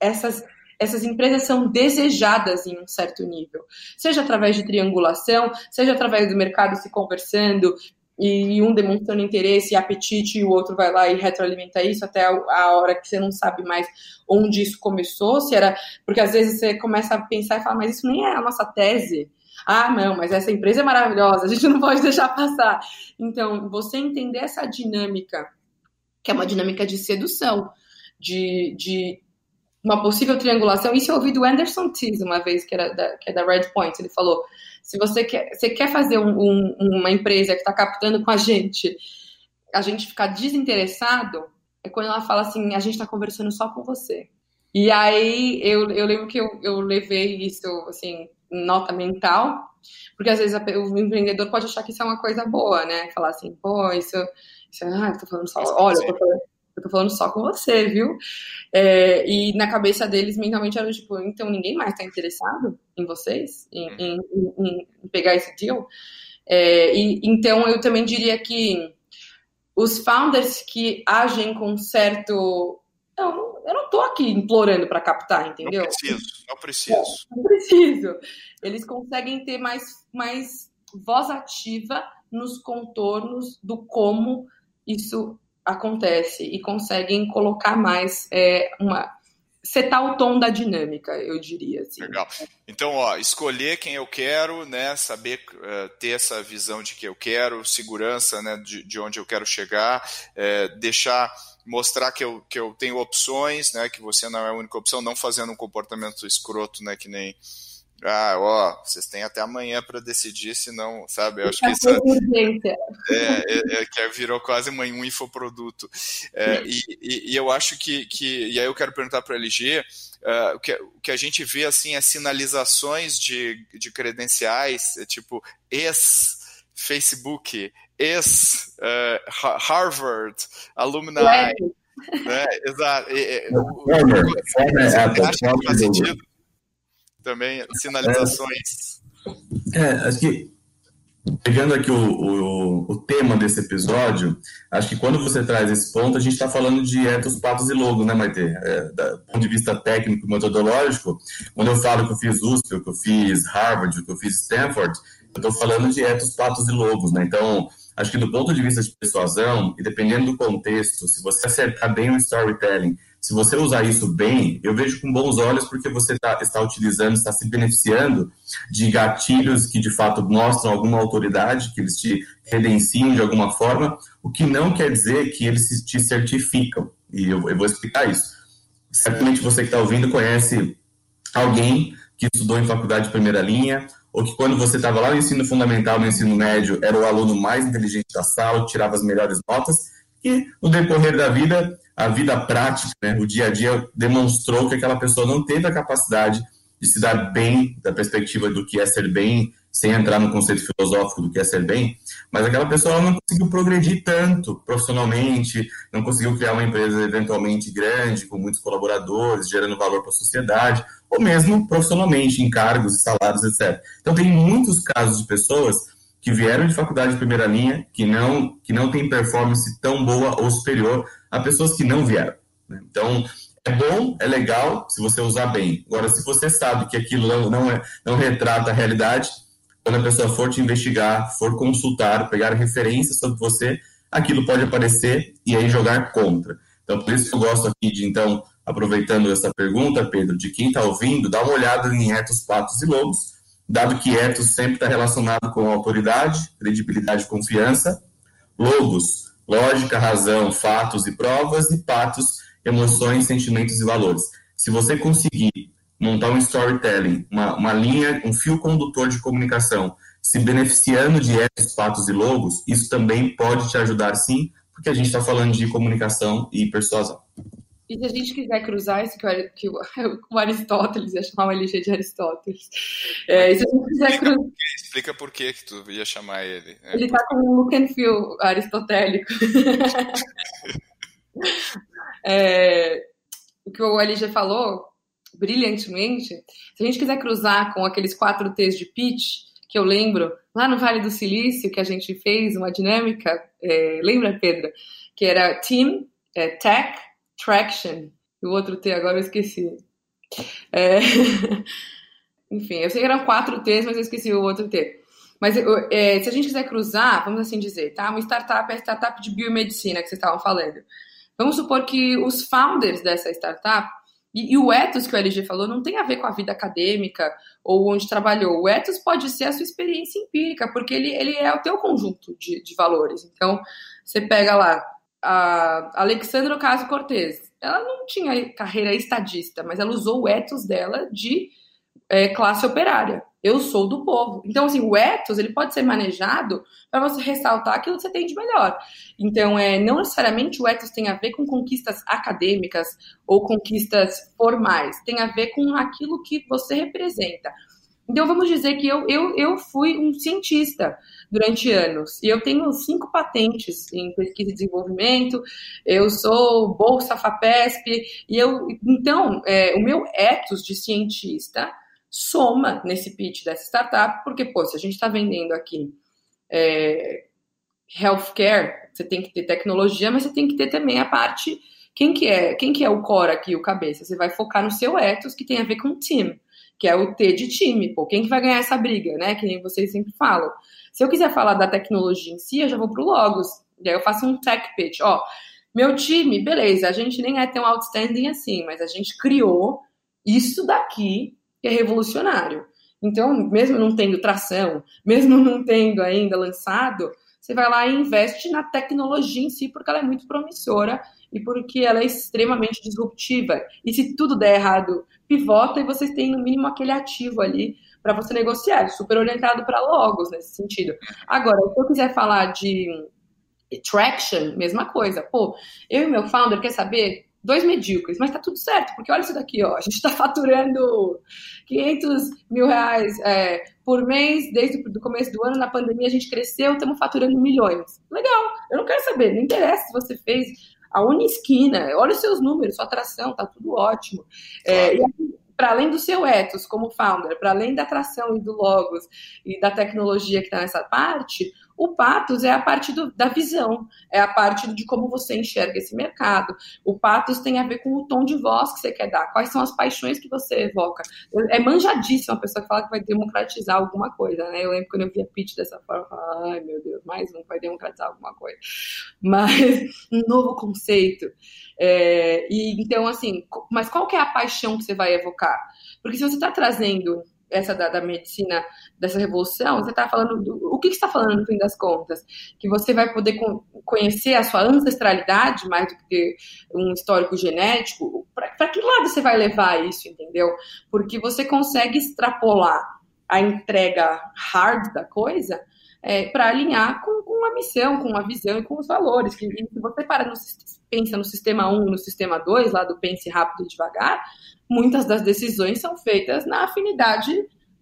essas, essas empresas são desejadas em um certo nível. Seja através de triangulação, seja através do mercado se conversando, e um demonstrando interesse e apetite, e o outro vai lá e retroalimenta isso até a hora que você não sabe mais onde isso começou, se era. Porque às vezes você começa a pensar e fala, mas isso nem é a nossa tese. Ah, não, mas essa empresa é maravilhosa, a gente não pode deixar passar. Então, você entender essa dinâmica, que é uma dinâmica de sedução, de, de uma possível triangulação. Isso eu ouvi do Anderson Tees uma vez, que, era da, que é da Red Point. Ele falou: se você quer, você quer fazer um, um, uma empresa que está captando com a gente, a gente ficar desinteressado, é quando ela fala assim: a gente está conversando só com você. E aí eu, eu lembro que eu, eu levei isso, assim, nota mental, porque às vezes a, o empreendedor pode achar que isso é uma coisa boa, né? Falar assim, pô, isso, isso ah, eu tô falando só, olha, eu tô falando, eu tô falando só com você, viu? É, e na cabeça deles, mentalmente, era tipo, então ninguém mais tá interessado em vocês, em, em, em, em pegar esse deal? É, e, então, eu também diria que os founders que agem com certo. Não, eu não estou aqui implorando para captar, entendeu? Não preciso, não preciso. Não, não preciso. Eles conseguem ter mais, mais voz ativa nos contornos do como isso acontece e conseguem colocar mais é, uma setar o tom da dinâmica, eu diria. Assim. Legal. Então, ó, escolher quem eu quero, né? Saber uh, ter essa visão de que eu quero, segurança, né? De, de onde eu quero chegar, é, deixar mostrar que eu, que eu tenho opções, né? Que você não é a única opção, não fazendo um comportamento escroto, né? Que nem ah, ó, vocês têm até amanhã para decidir, se não, sabe? Eu acho que isso é, é, é, que virou quase um infoproduto. É, e, e, e, eu acho que, que, e aí eu quero perguntar para a LG, uh, o, que, o que a gente vê assim é sinalizações de, de credenciais, é tipo ex-Facebook, ex-Harvard, uh, alumni. Né? Exato. É, é, acha que faz sentido? Também, sinalizações. É, acho que pegando aqui o, o, o, tema desse episódio, acho que quando você traz esse ponto, a gente está falando de etos, patos e logos, né, Maite? É, do ponto de vista técnico metodológico, quando eu falo que eu fiz USP, que eu fiz Harvard, que eu fiz Stanford, eu estou falando de etos, patos e logos, né? Então, acho que do ponto de vista de persuasão, e dependendo do contexto, se você acertar bem o storytelling, se você usar isso bem, eu vejo com bons olhos porque você tá, está utilizando, está se beneficiando de gatilhos que de fato mostram alguma autoridade, que eles te credenciam de alguma forma, o que não quer dizer que eles te certificam. E eu, eu vou explicar isso. Certamente você que está ouvindo conhece alguém que estudou em faculdade de primeira linha, ou que quando você estava lá no ensino fundamental, no ensino médio, era o aluno mais inteligente da sala, tirava as melhores notas, e no decorrer da vida a vida prática, né, o dia a dia, demonstrou que aquela pessoa não teve a capacidade de se dar bem da perspectiva do que é ser bem, sem entrar no conceito filosófico do que é ser bem, mas aquela pessoa não conseguiu progredir tanto profissionalmente, não conseguiu criar uma empresa eventualmente grande, com muitos colaboradores, gerando valor para a sociedade, ou mesmo profissionalmente, em cargos salários, etc. Então, tem muitos casos de pessoas que vieram de faculdade de primeira linha, que não, que não têm performance tão boa ou superior a pessoas que não vieram. Né? Então, é bom, é legal se você usar bem. Agora, se você sabe que aquilo não, é, não retrata a realidade, quando a pessoa for te investigar, for consultar, pegar referências sobre você, aquilo pode aparecer e aí jogar contra. Então, por isso que eu gosto aqui de, então, aproveitando essa pergunta, Pedro, de quem está ouvindo, dá uma olhada em etos, patos e lobos, dado que etos sempre está relacionado com autoridade, credibilidade e confiança, lobos lógica, razão, fatos e provas, e patos, emoções, sentimentos e valores. Se você conseguir montar um storytelling, uma, uma linha, um fio condutor de comunicação, se beneficiando de etos, patos e logos, isso também pode te ajudar sim, porque a gente está falando de comunicação e persuasão. E se a gente quiser cruzar isso que, que o Aristóteles ia chamar o LG de Aristóteles. É, se a gente quiser cruzar. Explica por que, que tu ia chamar ele. Né? Ele está com um look and feel aristotélico. é, o que o LG falou brilhantemente, se a gente quiser cruzar com aqueles quatro T's de pitch, que eu lembro, lá no Vale do Silício, que a gente fez uma dinâmica, é, lembra, Pedro? Que era team, é, tech, traction. O outro T agora eu esqueci. É... Enfim, eu sei que eram quatro T's, mas eu esqueci o outro T. Mas é, se a gente quiser cruzar, vamos assim dizer, tá? Uma startup é a startup de biomedicina que vocês estavam falando. Vamos supor que os founders dessa startup, e, e, o ethos que o LG falou não tem a ver com a vida acadêmica ou onde trabalhou. O ethos pode ser a sua experiência empírica, porque ele, ele é o teu conjunto de, de valores. Então, você pega lá a Alexandra Ocasio-Cortez, ela não tinha carreira estadista, mas ela usou o ethos dela de é, classe operária. Eu sou do povo. Então, assim, o ethos ele pode ser manejado para você ressaltar aquilo que você tem de melhor. Então, é, não necessariamente o ethos tem a ver com conquistas acadêmicas ou conquistas formais. Tem a ver com aquilo que você representa. Então, vamos dizer que eu, eu, eu fui um cientista durante anos. E eu tenho cinco patentes em pesquisa e desenvolvimento, eu sou Bolsa FAPESP, e eu, então, é, o meu ethos de cientista soma nesse pitch dessa startup, porque, pô, se a gente está vendendo aqui é, healthcare, você tem que ter tecnologia, mas você tem que ter também a parte quem que é, quem que é o core aqui, o cabeça? Você vai focar no seu ethos, que tem a ver com o team, que é o T de time, pô. Quem que vai ganhar essa briga, né? Que nem vocês sempre falam. Se eu quiser falar da tecnologia em si, eu já vou pro Logos. E aí eu faço um tech pitch. Ó, meu time, beleza, a gente nem é tão outstanding assim, mas a gente criou isso daqui que é revolucionário. Então, mesmo não tendo tração, mesmo não tendo ainda lançado, você vai lá e investe na tecnologia em si, porque ela é muito promissora e porque ela é extremamente disruptiva. E se tudo der errado, pivota e vocês têm no mínimo aquele ativo ali para você negociar, super orientado para logos nesse sentido. Agora, se eu quiser falar de traction, mesma coisa. Pô, eu e meu founder quer saber dois medíocres, mas tá tudo certo, porque olha isso daqui, ó, a gente está faturando 500 mil reais é, por mês, desde o começo do ano, na pandemia a gente cresceu, estamos faturando milhões. Legal, eu não quero saber, não interessa se você fez a Unisquina, olha os seus números, sua atração, tá tudo ótimo. É, para além do seu ethos como founder, para além da atração e do logos e da tecnologia que está nessa parte, o patos é a parte do, da visão, é a parte de como você enxerga esse mercado. O patos tem a ver com o tom de voz que você quer dar, quais são as paixões que você evoca. É manjadíssima a pessoa que fala que vai democratizar alguma coisa, né? Eu lembro quando eu via pitch dessa forma, eu falava, ai meu Deus, mais um vai democratizar alguma coisa. Mas um novo conceito. É, e então, assim, mas qual que é a paixão que você vai evocar? Porque se você está trazendo essa da, da, medicina, dessa revolução, você está falando. Do, o que, você está falando no fim das contas? Que você vai poder conhecer a sua ancestralidade mais do que um histórico genético? Para que lado você vai levar isso, entendeu? Porque você consegue extrapolar a entrega hard da coisa é, para alinhar com, com a missão, com a visão e com os valores. Que, se você para no, pensa no sistema 1, no sistema 2, lá do pense rápido e devagar, muitas das decisões são feitas na afinidade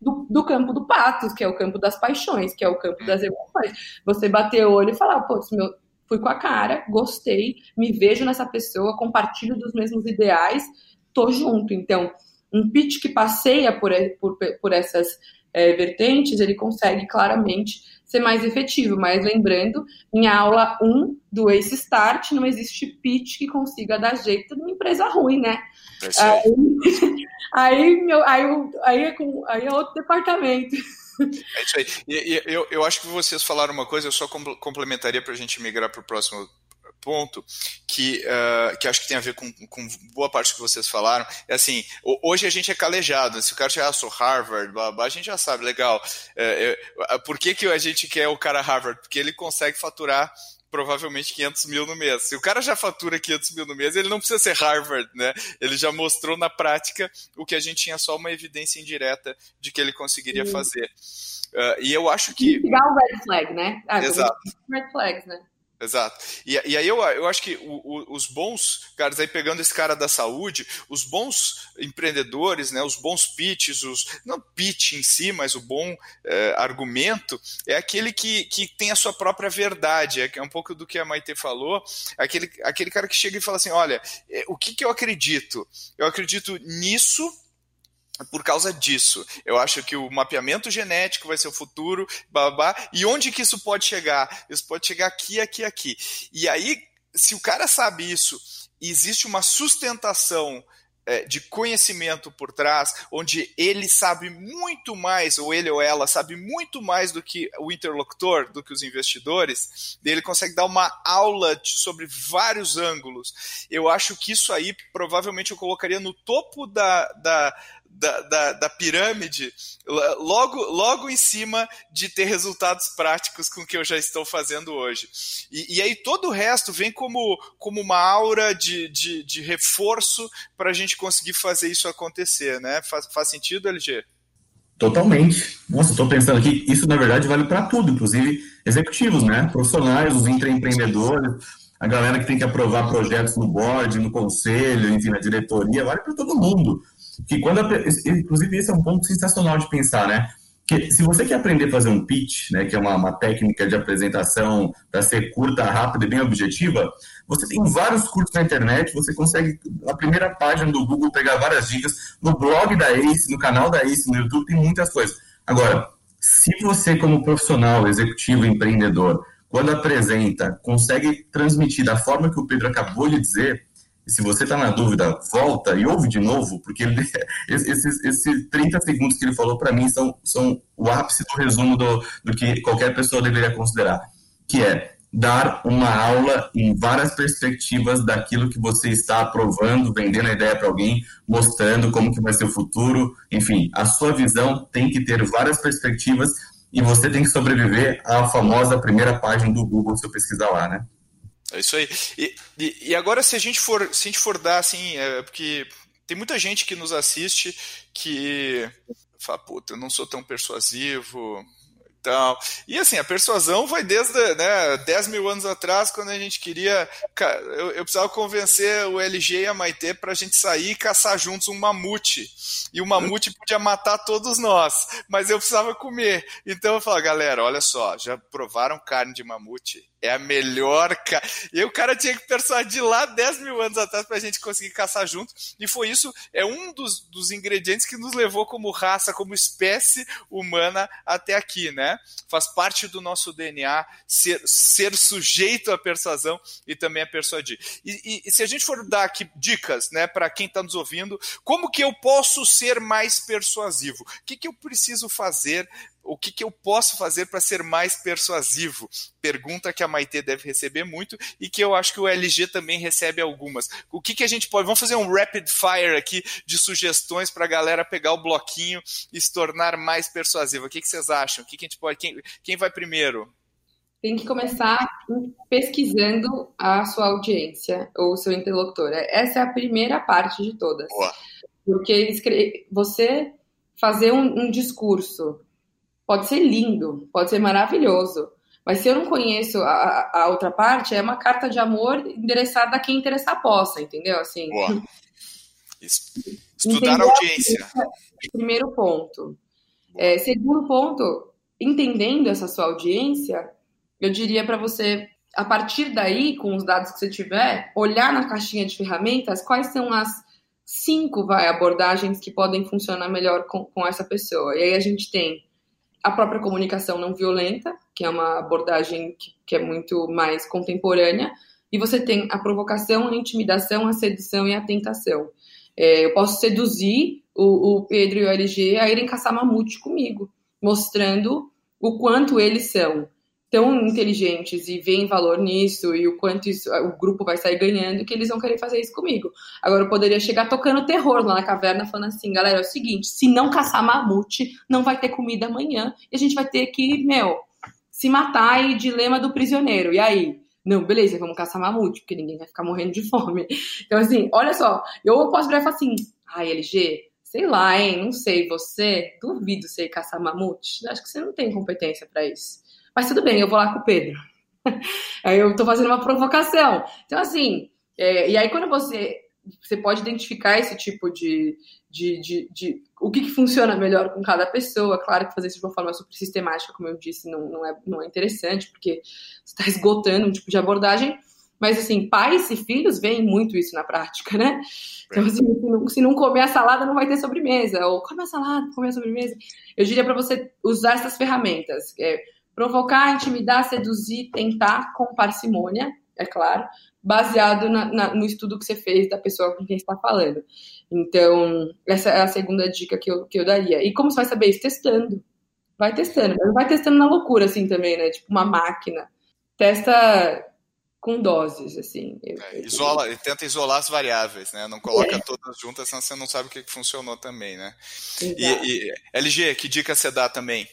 do, do, campo do patos, que é o campo das paixões, que é o campo das emoções. Você bater o olho e falar, pô, meu, fui com a cara, gostei, me vejo nessa pessoa, compartilho dos mesmos ideais, tô junto. Então, um pitch que passeia por, por, por essas é, vertentes, ele consegue claramente ser mais efetivo. Mas lembrando, em aula 1 do Ace Start, não existe pitch que consiga dar jeito numa empresa ruim, né? É aí, aí, meu, aí, aí, é com, aí é outro departamento. É isso aí. E, e, eu, eu acho que vocês falaram uma coisa, eu só complementaria para a gente migrar para o próximo ponto que, uh, que acho que tem a ver com, com boa parte que vocês falaram. É assim, hoje a gente é calejado. Se o cara chegar, ah, sou Harvard, blá, blá, a gente já sabe, legal. É, é, por que, que a gente quer o cara Harvard? Porque ele consegue faturar provavelmente 500 mil no mês. Se o cara já fatura 500 mil no mês, ele não precisa ser Harvard, né? Ele já mostrou na prática o que a gente tinha só uma evidência indireta de que ele conseguiria fazer. Uh, e eu acho que. Pegar o red flag, né? Ah, Exato. Red flags, né? Exato. E, e aí eu, eu acho que o, o, os bons, caras, aí pegando esse cara da saúde, os bons empreendedores, né, os bons pitches, os, não pitch em si, mas o bom é, argumento, é aquele que, que tem a sua própria verdade, é, é um pouco do que a Maite falou, aquele, aquele cara que chega e fala assim, olha, é, o que, que eu acredito? Eu acredito nisso, por causa disso. Eu acho que o mapeamento genético vai ser o futuro, babá. E onde que isso pode chegar? Isso pode chegar aqui, aqui, aqui. E aí, se o cara sabe isso, existe uma sustentação é, de conhecimento por trás, onde ele sabe muito mais, ou ele ou ela sabe muito mais do que o interlocutor, do que os investidores, ele consegue dar uma aula sobre vários ângulos. Eu acho que isso aí provavelmente eu colocaria no topo da, da da, da, da, pirâmide logo, logo em cima de ter resultados práticos com o que eu já estou fazendo hoje. E, e aí todo o resto vem como, como uma aura de, de, de reforço para a gente conseguir fazer isso acontecer, né? Faz, faz sentido, LG? Totalmente. Nossa, estou pensando aqui, isso na verdade vale para tudo, inclusive executivos, né? Profissionais, os empreendedores, a galera que tem que aprovar projetos no board, no conselho, enfim, na diretoria, vale para todo mundo que quando a, inclusive esse é um ponto sensacional de pensar, né? Que se você quer aprender a fazer um pitch, né, que é uma, uma técnica de apresentação para ser curta, rápida e bem objetiva, você tem vários cursos na internet, você consegue na primeira página do Google pegar várias dicas, no blog da Ace, no canal da Ace, no YouTube tem muitas coisas. Agora, se você como profissional, executivo, empreendedor, quando apresenta, consegue transmitir da forma que o Pedro acabou de dizer, e se você está na dúvida, volta e ouve de novo, porque esses 30 segundos que ele falou para mim são, são o ápice do resumo do, do que qualquer pessoa deveria considerar, que é dar uma aula em várias perspectivas daquilo que você está aprovando, vendendo a ideia para alguém, mostrando como que vai ser o futuro, enfim, a sua visão tem que ter várias perspectivas e você tem que sobreviver à famosa primeira página do Google se eu pesquisar lá, né? É isso aí. E, e, e, agora, se a gente for, se a gente for dar assim, é, porque tem muita gente que nos assiste que fala, puta, eu não sou tão persuasivo, então, e assim, a persuasão vai desde né, 10 mil anos atrás, quando a gente queria. Eu, eu precisava convencer o LG e a Maitê para a gente sair e caçar juntos um mamute. E o mamute podia matar todos nós, mas eu precisava comer. Então eu falo, galera, olha só, já provaram carne de mamute? É a melhor. Ca... E o cara tinha que persuadir lá 10 mil anos atrás para a gente conseguir caçar junto. E foi isso, é um dos, dos ingredientes que nos levou como raça, como espécie humana até aqui, né? Faz parte do nosso DNA ser, ser sujeito à persuasão e também a persuadir. E, e, e se a gente for dar aqui dicas, né, para quem está nos ouvindo, como que eu posso ser mais persuasivo? O que, que eu preciso fazer o que, que eu posso fazer para ser mais persuasivo? Pergunta que a Maite deve receber muito e que eu acho que o LG também recebe algumas. O que, que a gente pode. Vamos fazer um rapid fire aqui de sugestões para a galera pegar o bloquinho e se tornar mais persuasivo. O que, que vocês acham? O que, que a gente pode. Quem, quem vai primeiro? Tem que começar pesquisando a sua audiência ou o seu interlocutor. Essa é a primeira parte de todas. Boa. Porque você fazer um, um discurso pode ser lindo, pode ser maravilhoso. Mas se eu não conheço a, a outra parte, é uma carta de amor endereçada a quem interessar possa, entendeu? Assim. Boa. Estudar a audiência. Primeiro ponto. É, segundo ponto, entendendo essa sua audiência, eu diria para você, a partir daí, com os dados que você tiver, olhar na caixinha de ferramentas quais são as cinco vai, abordagens que podem funcionar melhor com, com essa pessoa. E aí a gente tem a própria comunicação não violenta, que é uma abordagem que, que é muito mais contemporânea, e você tem a provocação, a intimidação, a sedução e a tentação. É, eu posso seduzir o, o, Pedro e o LG a irem caçar mamute comigo, mostrando o quanto eles são tão inteligentes e veem valor nisso e o quanto isso, o grupo vai sair ganhando que eles vão querer fazer isso comigo. Agora eu poderia chegar tocando terror lá na caverna falando assim, galera, é o seguinte, se não caçar mamute, não vai ter comida amanhã e a gente vai ter que, meu, se matar e dilema do prisioneiro. E aí? Não, beleza, vamos caçar mamute, porque ninguém vai ficar morrendo de fome. Então, assim, olha só, eu posso virar e falar assim, ai, LG, sei lá, hein, não sei, você, duvido você caçar mamute. Acho que você não tem competência para isso. Mas tudo bem, eu vou lá com o Pedro. aí eu estou fazendo uma provocação. Então, assim, é, e aí quando você você pode identificar esse tipo de, de, de, de o que, que, funciona melhor com cada pessoa. Claro que fazer isso de uma forma super sistemática, como eu disse, não, não, é, não é interessante, porque você está esgotando um tipo de abordagem. Mas, assim, pais e filhos veem muito isso na prática, né? Então, assim, se não, se não comer a salada, não vai ter sobremesa. Ou come a salada, come a sobremesa. Eu diria para você usar essas ferramentas. É, Provocar, intimidar, seduzir, tentar com parcimônia, é claro, baseado na, na, no estudo que você fez da pessoa com quem está falando. Então, essa é a segunda dica que eu, que eu daria. E como você vai saber isso? Testando. Vai testando. Não vai testando na loucura, assim, também, né? Tipo uma máquina. Testa com doses, assim. É, isola, tenta isolar as variáveis, né? Não coloca é. todas juntas, senão você não sabe o que funcionou também, né? E, e, LG, que dica você dá também?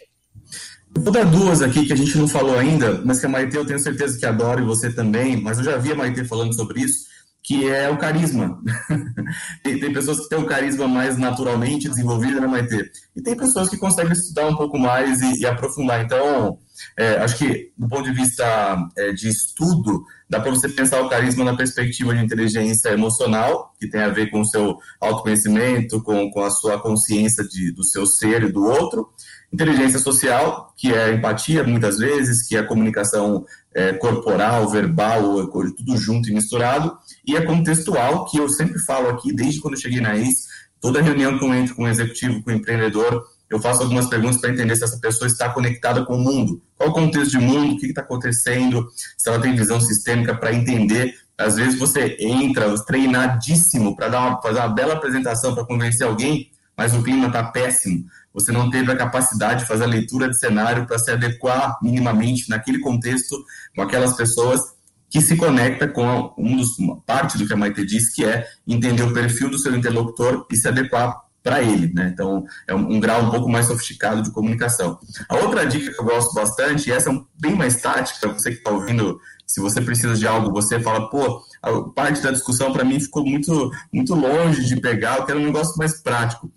Vou dar duas aqui que a gente não falou ainda, mas que a Maite eu tenho certeza que adora e você também, mas eu já vi a Maite falando sobre isso, que é o carisma. tem, tem, pessoas que têm o carisma mais naturalmente desenvolvido, né, Maite? E tem pessoas que conseguem estudar um pouco mais e, e aprofundar. Então, é, acho que do ponto de vista é, de estudo, dá para você pensar o carisma na perspectiva de inteligência emocional, que tem a ver com o seu autoconhecimento, com, com a sua consciência de, do seu ser e do outro Inteligência social, que é a empatia, muitas vezes, que é a comunicação é, corporal, verbal, tudo junto e misturado. E a contextual, que eu sempre falo aqui, desde quando eu cheguei na IS, toda reunião que eu entro com o executivo, com o empreendedor, eu faço algumas perguntas para entender se essa pessoa está conectada com o mundo. Qual o contexto de mundo, o que está acontecendo, se ela tem visão sistêmica para entender. Às vezes você entra treinadíssimo para fazer uma bela apresentação para convencer alguém, mas o clima está péssimo. Você não teve a capacidade de fazer a leitura de cenário para se adequar minimamente naquele contexto com aquelas pessoas que se conecta com um dos, uma parte do que a Maite diz, que é entender o perfil do seu interlocutor e se adequar para ele, né? Então, é um, um, grau um pouco mais sofisticado de comunicação. A outra dica que eu gosto bastante, e essa é um, bem mais tática, você que está ouvindo, se você precisa de algo, você fala, pô, a parte da discussão para mim ficou muito, muito longe de pegar, eu quero um negócio mais prático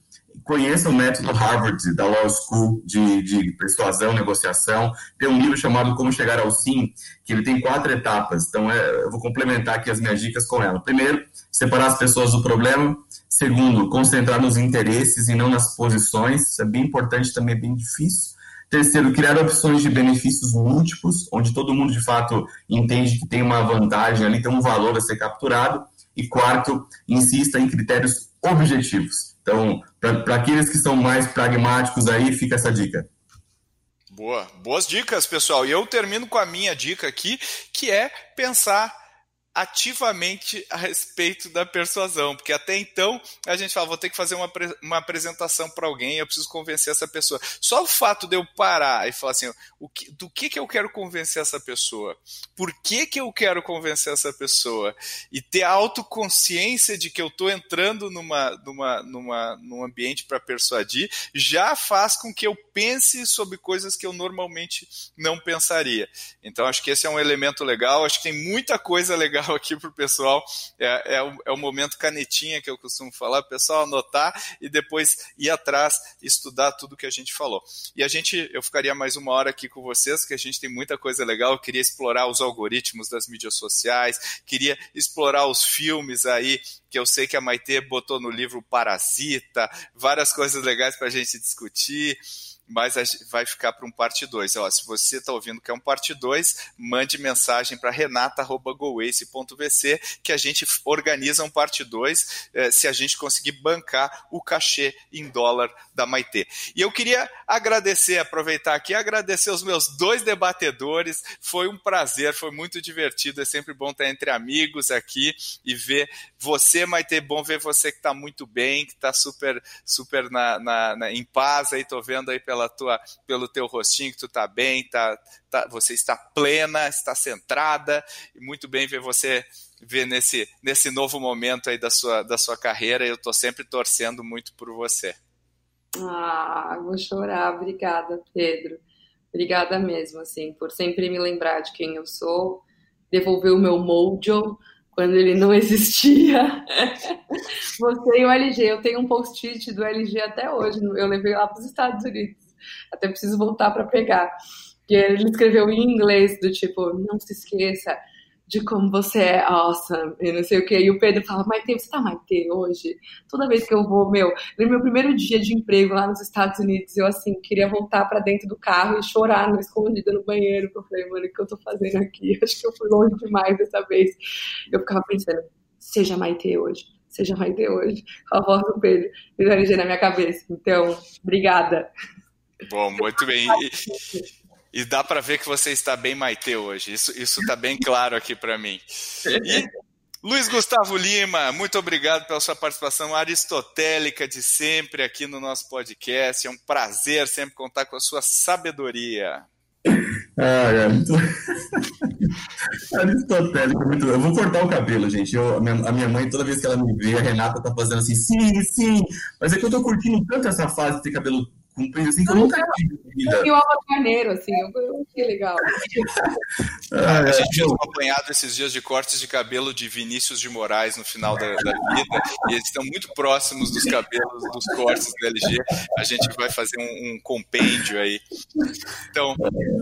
conheça o método Harvard da Law School de, de persuasão, negociação. Tem um livro chamado Como Chegar ao Sim, que ele tem quatro etapas. Então, é, eu vou complementar aqui as minhas dicas com ela. Primeiro, separar as pessoas do problema. Segundo, concentrar nos interesses e não nas posições. Isso é bem importante, também é bem difícil. Terceiro, criar opções de benefícios múltiplos, onde todo mundo de fato entende que tem uma vantagem ali, tem um valor a ser capturado. E quarto, insista em critérios objetivos. Então, para aqueles que são mais pragmáticos aí, fica essa dica. Boa, boas dicas, pessoal. E eu termino com a minha dica aqui, que é pensar ativamente a respeito da persuasão, porque até então a gente fala, vou ter que fazer uma, uma apresentação para alguém, eu preciso convencer essa pessoa. Só o fato de eu parar e falar assim, o que, do que, que eu quero convencer essa pessoa? Por que, que eu quero convencer essa pessoa? E ter a autoconsciência de que eu estou entrando numa, numa, numa, num ambiente para persuadir, já faz com que eu pense sobre coisas que eu normalmente não pensaria. Então acho que esse é um elemento legal, acho que tem muita coisa legal legal aqui para o pessoal. É, é, o, é o momento canetinha que eu costumo falar, o pessoal anotar e depois ir atrás, estudar tudo que a gente falou. E a gente, eu ficaria mais uma hora aqui com vocês, que a gente tem muita coisa legal. Eu queria explorar os algoritmos das mídias sociais, queria explorar os filmes aí que eu sei que a Maite botou no livro Parasita, várias coisas legais para a gente discutir mas vai ficar para um parte 2. Se você está ouvindo que é um parte 2, mande mensagem para renata.goace.vc que a gente organiza um parte 2 eh, se a gente conseguir bancar o cachê em dólar da Maitê. E eu queria agradecer, aproveitar aqui, agradecer os meus dois debatedores. Foi um prazer, foi muito divertido. É sempre bom estar entre amigos aqui e ver você, Maitê. Bom ver você que está muito bem, que está super, super na, na, na, em paz aí. Estou vendo aí pela pela tua, pelo teu rostinho que tu tá bem, tá, tá, você está plena, está centrada, e muito bem ver você ver nesse, nesse novo momento aí da sua, da sua carreira. Eu estou sempre torcendo muito por você. Ah, vou chorar. Obrigada, Pedro. Obrigada mesmo, assim, por sempre me lembrar de quem eu sou, devolver o meu mojo quando ele não existia. Você e o LG, eu tenho um post-it do LG até hoje, eu levei lá para os Estados Unidos. Até preciso voltar para pegar. E ele escreveu em inglês, do tipo, não se esqueça de como você é awesome, e não sei o que. E o Pedro fala, Maite, você tá Maite hoje? Toda vez que eu vou, meu, no meu primeiro dia de emprego lá nos Estados Unidos, eu, assim, queria voltar para dentro do carro e chorar no escondida no banheiro, porque eu falei, mano, o que eu tô fazendo aqui? Acho que eu fui longe demais dessa vez. Eu ficava pensando, seja Maite hoje, seja Maite hoje, com a voz do Pedro, e na minha cabeça. Então, obrigada. Bom, muito bem. E, e dá para ver que você está bem Maite hoje. Isso está bem claro aqui para mim. E Luiz Gustavo Lima, muito obrigado pela sua participação aristotélica de sempre aqui no nosso podcast. É um prazer sempre contar com a sua sabedoria. Ah, é. Aristotélico, muito. Eu vou cortar o cabelo, gente. Eu, a, minha, a, minha, mãe, toda vez que ela me vê, a Renata tá fazendo assim, sim, sim. Mas é que eu tô curtindo tanto essa fase de ter cabelo comprido assim que eu nunca tive vida. Eu carneiro, assim, eu, eu achei legal. ah, a gente tinha acompanhado esses dias de cortes de cabelo de Vinícius de Moraes no final da, da, vida, e eles estão muito próximos dos cabelos dos cortes da LG. A gente vai fazer um, um compêndio aí. Então,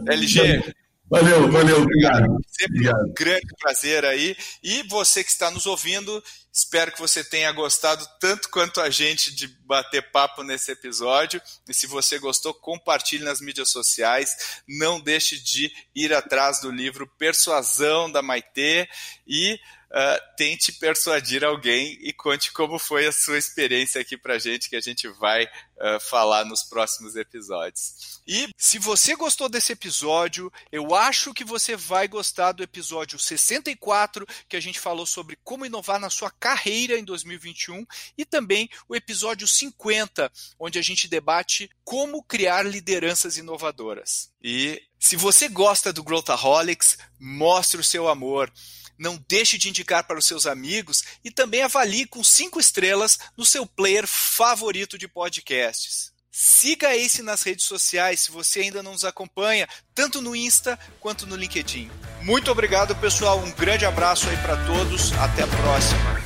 LG, Valeu, valeu, obrigado. Sempre obrigado. um grande prazer aí. E você que está nos ouvindo, espero que você tenha gostado tanto quanto a gente de bater papo nesse episódio. E se você gostou, compartilhe nas mídias sociais. Não deixe de ir atrás do livro Persuasão da Maitê e uh, tente persuadir alguém e conte como foi a sua experiência aqui pra gente, que a gente vai uh, falar nos próximos episódios. E se você gostou desse episódio, eu acho que você vai gostar do episódio 64, que a gente falou sobre como inovar na sua carreira em 2021, e também o episódio 50, onde a gente debate como criar lideranças inovadoras. E se você gosta do Growthaholics, mostre o seu amor. Não deixe de indicar para os seus amigos e também avalie com cinco estrelas no seu player favorito de podcasts. Siga a Ace nas redes sociais se você ainda não nos acompanha, tanto no Insta quanto no LinkedIn. Muito obrigado, pessoal. Um grande abraço aí para todos. Até a próxima.